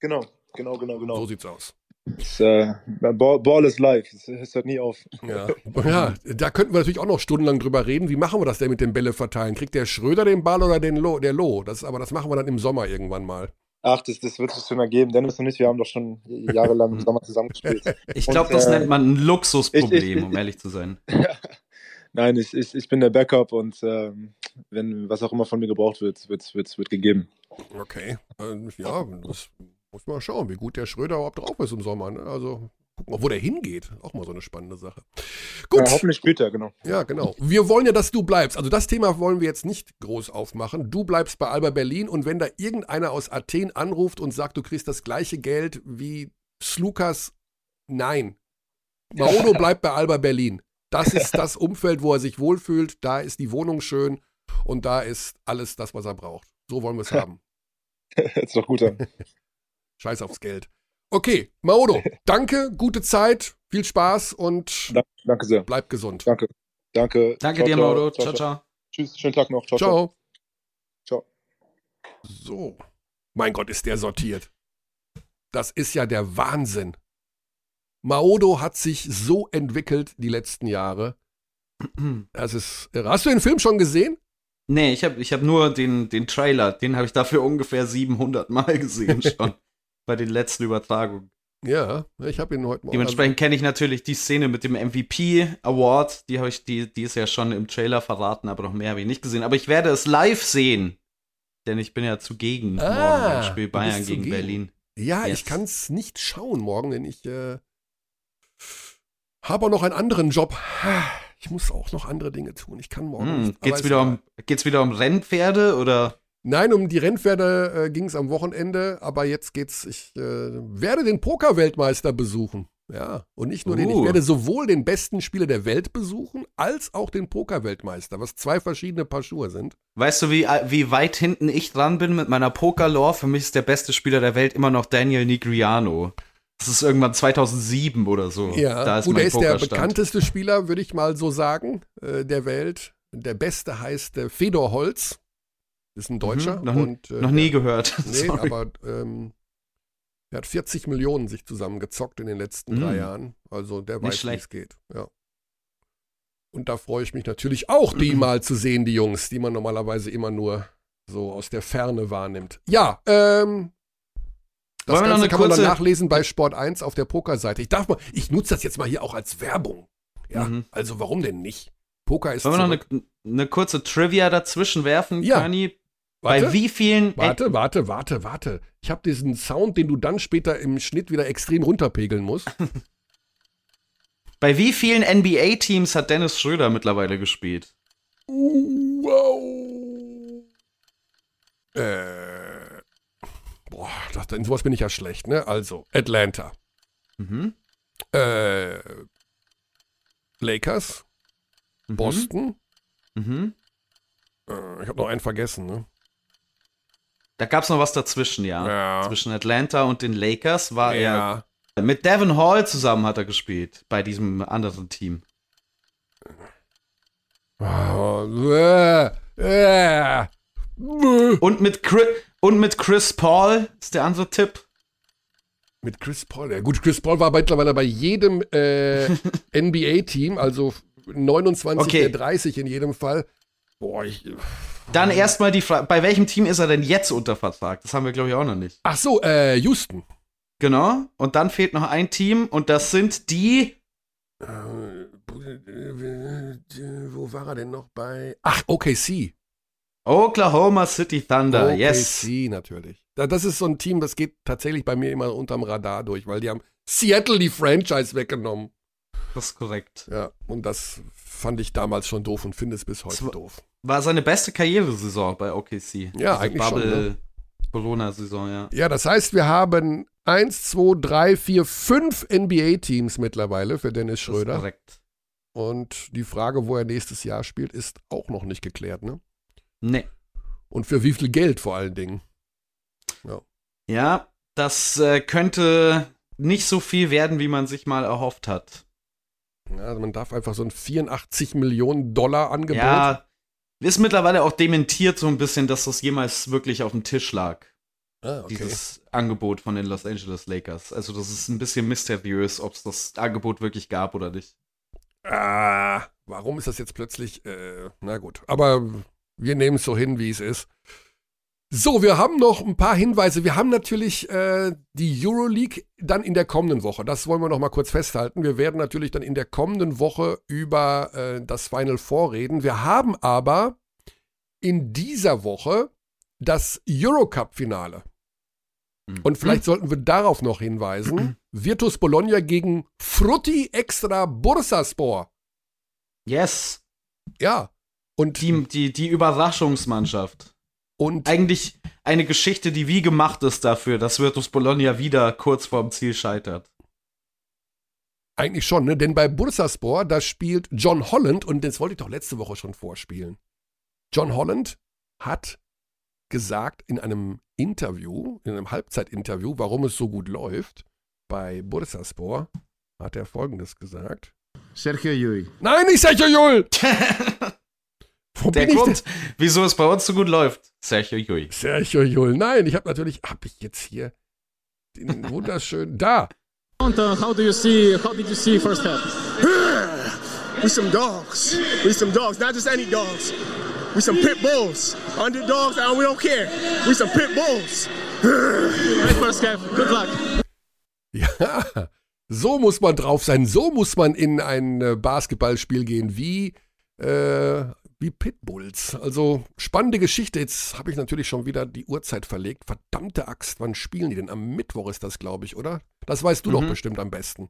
Genau, genau, genau, genau. So sieht's aus. It's, uh, ball, ball, is life. Es hört nie auf. Ja. (laughs) ja, da könnten wir natürlich auch noch stundenlang drüber reden. Wie machen wir das denn mit den Bälle verteilen? Kriegt der Schröder den Ball oder den Lo, der Lo? Das, aber das machen wir dann im Sommer irgendwann mal. Ach, das, das wird es schon ergeben. Dennis und ich, wir haben doch schon jahrelang im Sommer (laughs) zusammengespielt. Ich glaube, das äh, nennt man ein Luxusproblem, ich, ich, um ehrlich zu sein. (laughs) Nein, ich, ich, ich bin der Backup und ähm, wenn was auch immer von mir gebraucht wird, wird, wird, wird gegeben. Okay. Äh, ja, das muss man schauen, wie gut der Schröder überhaupt drauf ist im Sommer. Ne? Also gucken, wo der hingeht. Auch mal so eine spannende Sache. Gut. Ja, hoffentlich spielt er, genau. Ja, genau. Wir wollen ja, dass du bleibst. Also das Thema wollen wir jetzt nicht groß aufmachen. Du bleibst bei Alba Berlin und wenn da irgendeiner aus Athen anruft und sagt, du kriegst das gleiche Geld wie Slukas, nein. Maodo (laughs) bleibt bei Alba Berlin. Das ist (laughs) das Umfeld, wo er sich wohlfühlt. Da ist die Wohnung schön und da ist alles das, was er braucht. So wollen wir es haben. (laughs) ist doch gut an. (laughs) Scheiß aufs Geld. Okay, Maodo, danke, gute Zeit, viel Spaß und danke sehr. bleib gesund. Danke. Danke. Danke ciao, dir, Maodo. Ciao, ciao, ciao. Tschüss, schönen Tag noch. Ciao. Ciao. ciao. So. Mein Gott, ist der sortiert. Das ist ja der Wahnsinn. Maodo hat sich so entwickelt die letzten Jahre. (clears throat) Das ist. Hast du den Film schon gesehen? Nee, ich habe ich hab nur den, den Trailer. Den habe ich dafür ungefähr 700 Mal (laughs) gesehen schon. bei den letzten Übertragungen. Ja, ich habe ihn heute Morgen. Dementsprechend kenne ich natürlich die Szene mit dem MVP Award. Die habe ich, die, die ist ja schon im Trailer verraten, aber noch mehr habe ich nicht gesehen. Aber ich werde es live sehen. Denn ich bin ja zugegen ah, morgen beim Spiel Bayern gegen zugegen. Berlin. Ja, yes. ich kann es nicht schauen morgen, denn ich äh, habe auch noch einen anderen Job. Ich muss auch noch andere Dinge tun. Ich kann morgen. Hm, nicht, geht's, wieder um, geht's wieder um Rennpferde oder? Nein, um die Rennpferde äh, ging es am Wochenende, aber jetzt geht's. Ich äh, werde den Pokerweltmeister besuchen. Ja, und nicht nur uh. den. Ich uh. werde sowohl den besten Spieler der Welt besuchen, als auch den Pokerweltmeister, was zwei verschiedene Paar Schuhe sind. Weißt du, wie, äh, wie weit hinten ich dran bin mit meiner Pokerlore? Für mich ist der beste Spieler der Welt immer noch Daniel Nigriano. Das ist irgendwann 2007 oder so. Ja, da ist gut, er ist der bekannteste Spieler, würde ich mal so sagen, äh, der Welt. Der beste heißt äh, Fedor Holz. Ist ein Deutscher. Mhm, noch, und, äh, noch nie gehört. (laughs) Nee, aber ähm, er hat 40 Millionen sich zusammengezockt in den letzten mhm. drei Jahren. Also der weiß, wie es geht. Ja. Und da freue ich mich natürlich auch, die mhm. (clears throat) mal zu sehen, die Jungs, die man normalerweise immer nur so aus der Ferne wahrnimmt. Ja, ähm, das Wollen Ganze kann man dann nachlesen bei Sport 1 auf der Pokerseite. Ich darf mal, ich nutze das jetzt mal hier auch als Werbung. Ja, mhm. also warum denn nicht? Poker ist. Wollen wir noch eine, eine, kurze Trivia dazwischen werfen, ja. Kani? Warte, Bei wie vielen. Warte, warte, warte, warte. Ich habe diesen Sound, den du dann später im Schnitt wieder extrem runterpegeln musst. (laughs) (laughs) Bei wie vielen NBA-Teams hat Dennis Schröder mittlerweile gespielt? Wow. Äh. Boah, das, in sowas bin ich ja schlecht, ne? Also, Atlanta. Mhm. Äh. Lakers. Mhm. Boston. Mhm. Äh, ich habe noch einen vergessen, ne? Da gab es noch was dazwischen, ja. ja. Zwischen Atlanta und den Lakers war ja. er. Mit Devin Hall zusammen hat er gespielt bei diesem anderen Team. Und mit, Chris, und mit Chris Paul ist der andere Tipp. Mit Chris Paul, ja gut, Chris Paul war mittlerweile bei jedem äh, (laughs) NBA-Team, also 29 okay. der 30 in jedem Fall. Boah, ich. Dann erstmal die Frage, bei welchem Team ist er denn jetzt unter Vertrag? Das haben wir, glaube ich, auch noch nicht. Ach so, äh, Houston. Genau. Und dann fehlt noch ein Team und das sind die. Äh, wo war er denn noch bei? Ach, OKC. Oklahoma City Thunder, OKC, yes. OKC natürlich. Das ist so ein Team, das geht tatsächlich bei mir immer unterm Radar durch, weil die haben Seattle die Franchise weggenommen. Das ist korrekt. Ja, und das fand ich damals schon doof und finde es bis heute war, doof. War seine beste Karrieresaison bei OKC. Ja, eigentlich Bubble schon. Ne? Corona-Saison, ja. Ja, das heißt, wir haben eins, zwei, drei, vier, fünf NBA-Teams mittlerweile für Dennis Schröder. Das ist korrekt. Und die Frage, wo er nächstes Jahr spielt, ist auch noch nicht geklärt, ne? Nee. Und für wie viel Geld vor allen Dingen. Ja, ja das äh, könnte nicht so viel werden, wie man sich mal erhofft hat. Ja, also man darf einfach so ein 84 Millionen Dollar Angebot. Ja, ist mittlerweile auch dementiert so ein bisschen, dass das jemals wirklich auf dem Tisch lag. Ah, okay. Dieses Angebot von den Los Angeles Lakers. Also das ist ein bisschen mysteriös, ob es das Angebot wirklich gab oder nicht. Ah, warum ist das jetzt plötzlich? Äh, na gut, aber wir nehmen es so hin, wie es ist. So, wir haben noch ein paar Hinweise. Wir haben natürlich äh, die Euroleague dann in der kommenden Woche. Das wollen wir noch mal kurz festhalten. Wir werden natürlich dann in der kommenden Woche über äh, das Final Four reden. Wir haben aber in dieser Woche das Eurocup-Finale. Mhm. Und vielleicht sollten wir darauf noch hinweisen. (clears throat) Virtus Bologna gegen Frutti Extra Bursaspor. Yes. Ja. Und die, die, die Überraschungsmannschaft. Und eigentlich eine Geschichte, die wie gemacht ist dafür, dass Virtus Bologna wieder kurz vorm Ziel scheitert. Eigentlich schon, ne? Denn bei Bursaspor, da spielt John Holland, und das wollte ich doch letzte Woche schon vorspielen. John Holland hat gesagt in einem Interview, in einem Halbzeitinterview, warum es so gut läuft. Bei Bursaspor hat er folgendes gesagt. Sergio Llull. Nein, nicht Sergio Llull! (laughs) Wo Der bin ich Grund, wieso es bei uns so gut läuft, Sergio Jui. Sergio Jul. Nein, ich habe natürlich, habe ich jetzt hier den (laughs) wunderschönen, da. And, uh, how do you see? How did you see first half? (sighs) We some dogs. We some dogs, not just any dogs. We some pit bulls. Underdogs, and we don't care. We some pit bulls. (sighs) Great first half. Good luck. (laughs) Ja, so muss man drauf sein. So muss man in ein äh, Basketballspiel gehen, wie, äh, wie Pitbulls. Also spannende Geschichte. Jetzt habe ich natürlich schon wieder die Uhrzeit verlegt. Verdammte Axt, wann spielen die denn? Am Mittwoch ist das, glaube ich, oder? Das weißt du doch Mhm. bestimmt am besten.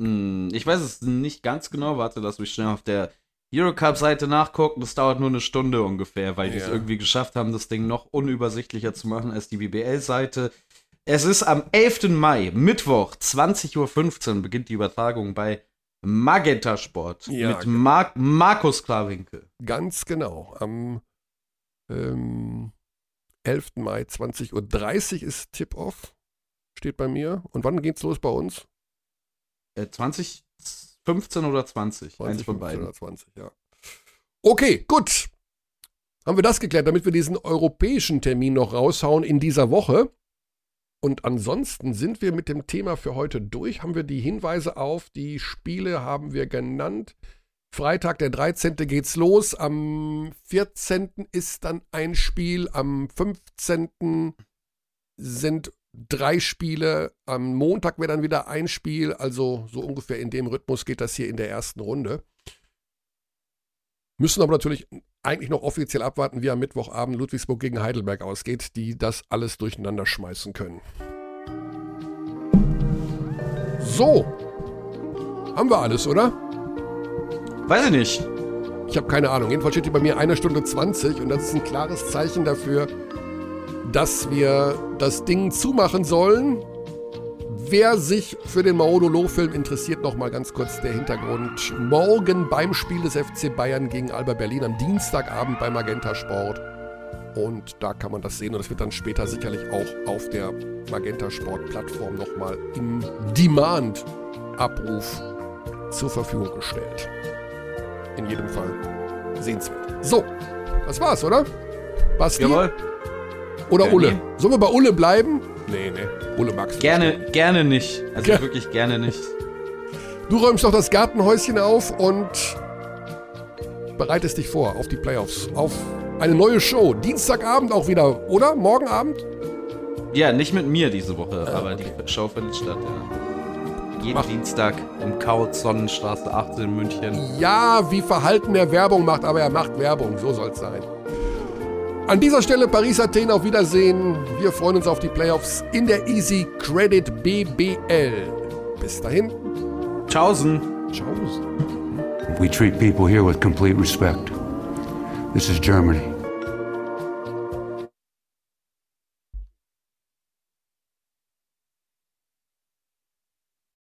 Hm, ich weiß es nicht ganz genau. Warte, lass mich schnell auf der Eurocup-Seite nachgucken. Das dauert nur eine Stunde ungefähr, weil die es Ja. irgendwie geschafft haben, das Ding noch unübersichtlicher zu machen als die BBL-Seite. Es ist am 11. Mai, Mittwoch, 20.15 Uhr, beginnt die Übertragung bei Magenta Sport Ja, mit genau. Mar Markus Klarwinkel. Ganz genau. Am ähm, 11. Mai 20.30 Uhr ist Tip-Off. Steht bei mir. Und wann geht's los bei uns? Äh, 2015 oder 20? 20, Eins von 15 beiden. Oder 20, ja. Okay, gut. Haben wir das geklärt, damit wir diesen europäischen Termin noch raushauen in dieser Woche. Und ansonsten sind wir mit dem Thema für heute durch. Haben wir die Hinweise auf, die Spiele haben wir genannt. Freitag, der 13. geht's los. Am 14. ist dann ein Spiel. Am 15. sind drei Spiele. Am Montag wäre dann wieder ein Spiel. Also so ungefähr in dem Rhythmus geht das hier in der ersten Runde. Müssen aber natürlich eigentlich noch offiziell abwarten, wie am Mittwochabend Ludwigsburg gegen Heidelberg ausgeht, die das alles durcheinander schmeißen können. So. Haben wir alles, oder? Weiß ich nicht. Ich habe keine Ahnung. Jedenfalls steht hier bei mir eine Stunde 20 und das ist ein klares Zeichen dafür, dass wir das Ding zumachen sollen. Wer sich für den Maodolo-Film interessiert, nochmal ganz kurz der Hintergrund. Morgen beim Spiel des FC Bayern gegen Alba Berlin am Dienstagabend bei Magenta Sport. Und da kann man das sehen und das wird dann später sicherlich auch auf der Magenta Sport-Plattform nochmal im Demand-Abruf zur Verfügung gestellt. In jedem Fall sehenswert. So, das war's, oder? Basti? Jawohl. Oder Ja, Ulle? Sollen wir bei Ulle bleiben? Nee, nee. Magst du Gerne, nicht. gerne nicht. Also Ger- wirklich gerne nicht. Du räumst doch das Gartenhäuschen auf und bereitest dich vor auf die Playoffs. Auf eine neue Show. Dienstagabend auch wieder, oder? Morgen Abend? Ja, nicht mit mir diese Woche, Ah, aber okay. die Show findet statt, ja. Jeden Mach. Dienstag im Kautz Sonnenstraße 18 in München. Ja, wie verhalten er Werbung macht, aber er macht Werbung. So soll's sein. An dieser Stelle Paris Athen auf Wiedersehen. Wir freuen uns auf die Playoffs in der Easy Credit BBL. Bis dahin. Tschaußen. Ciao. We treat people here with complete respect. This is Germany.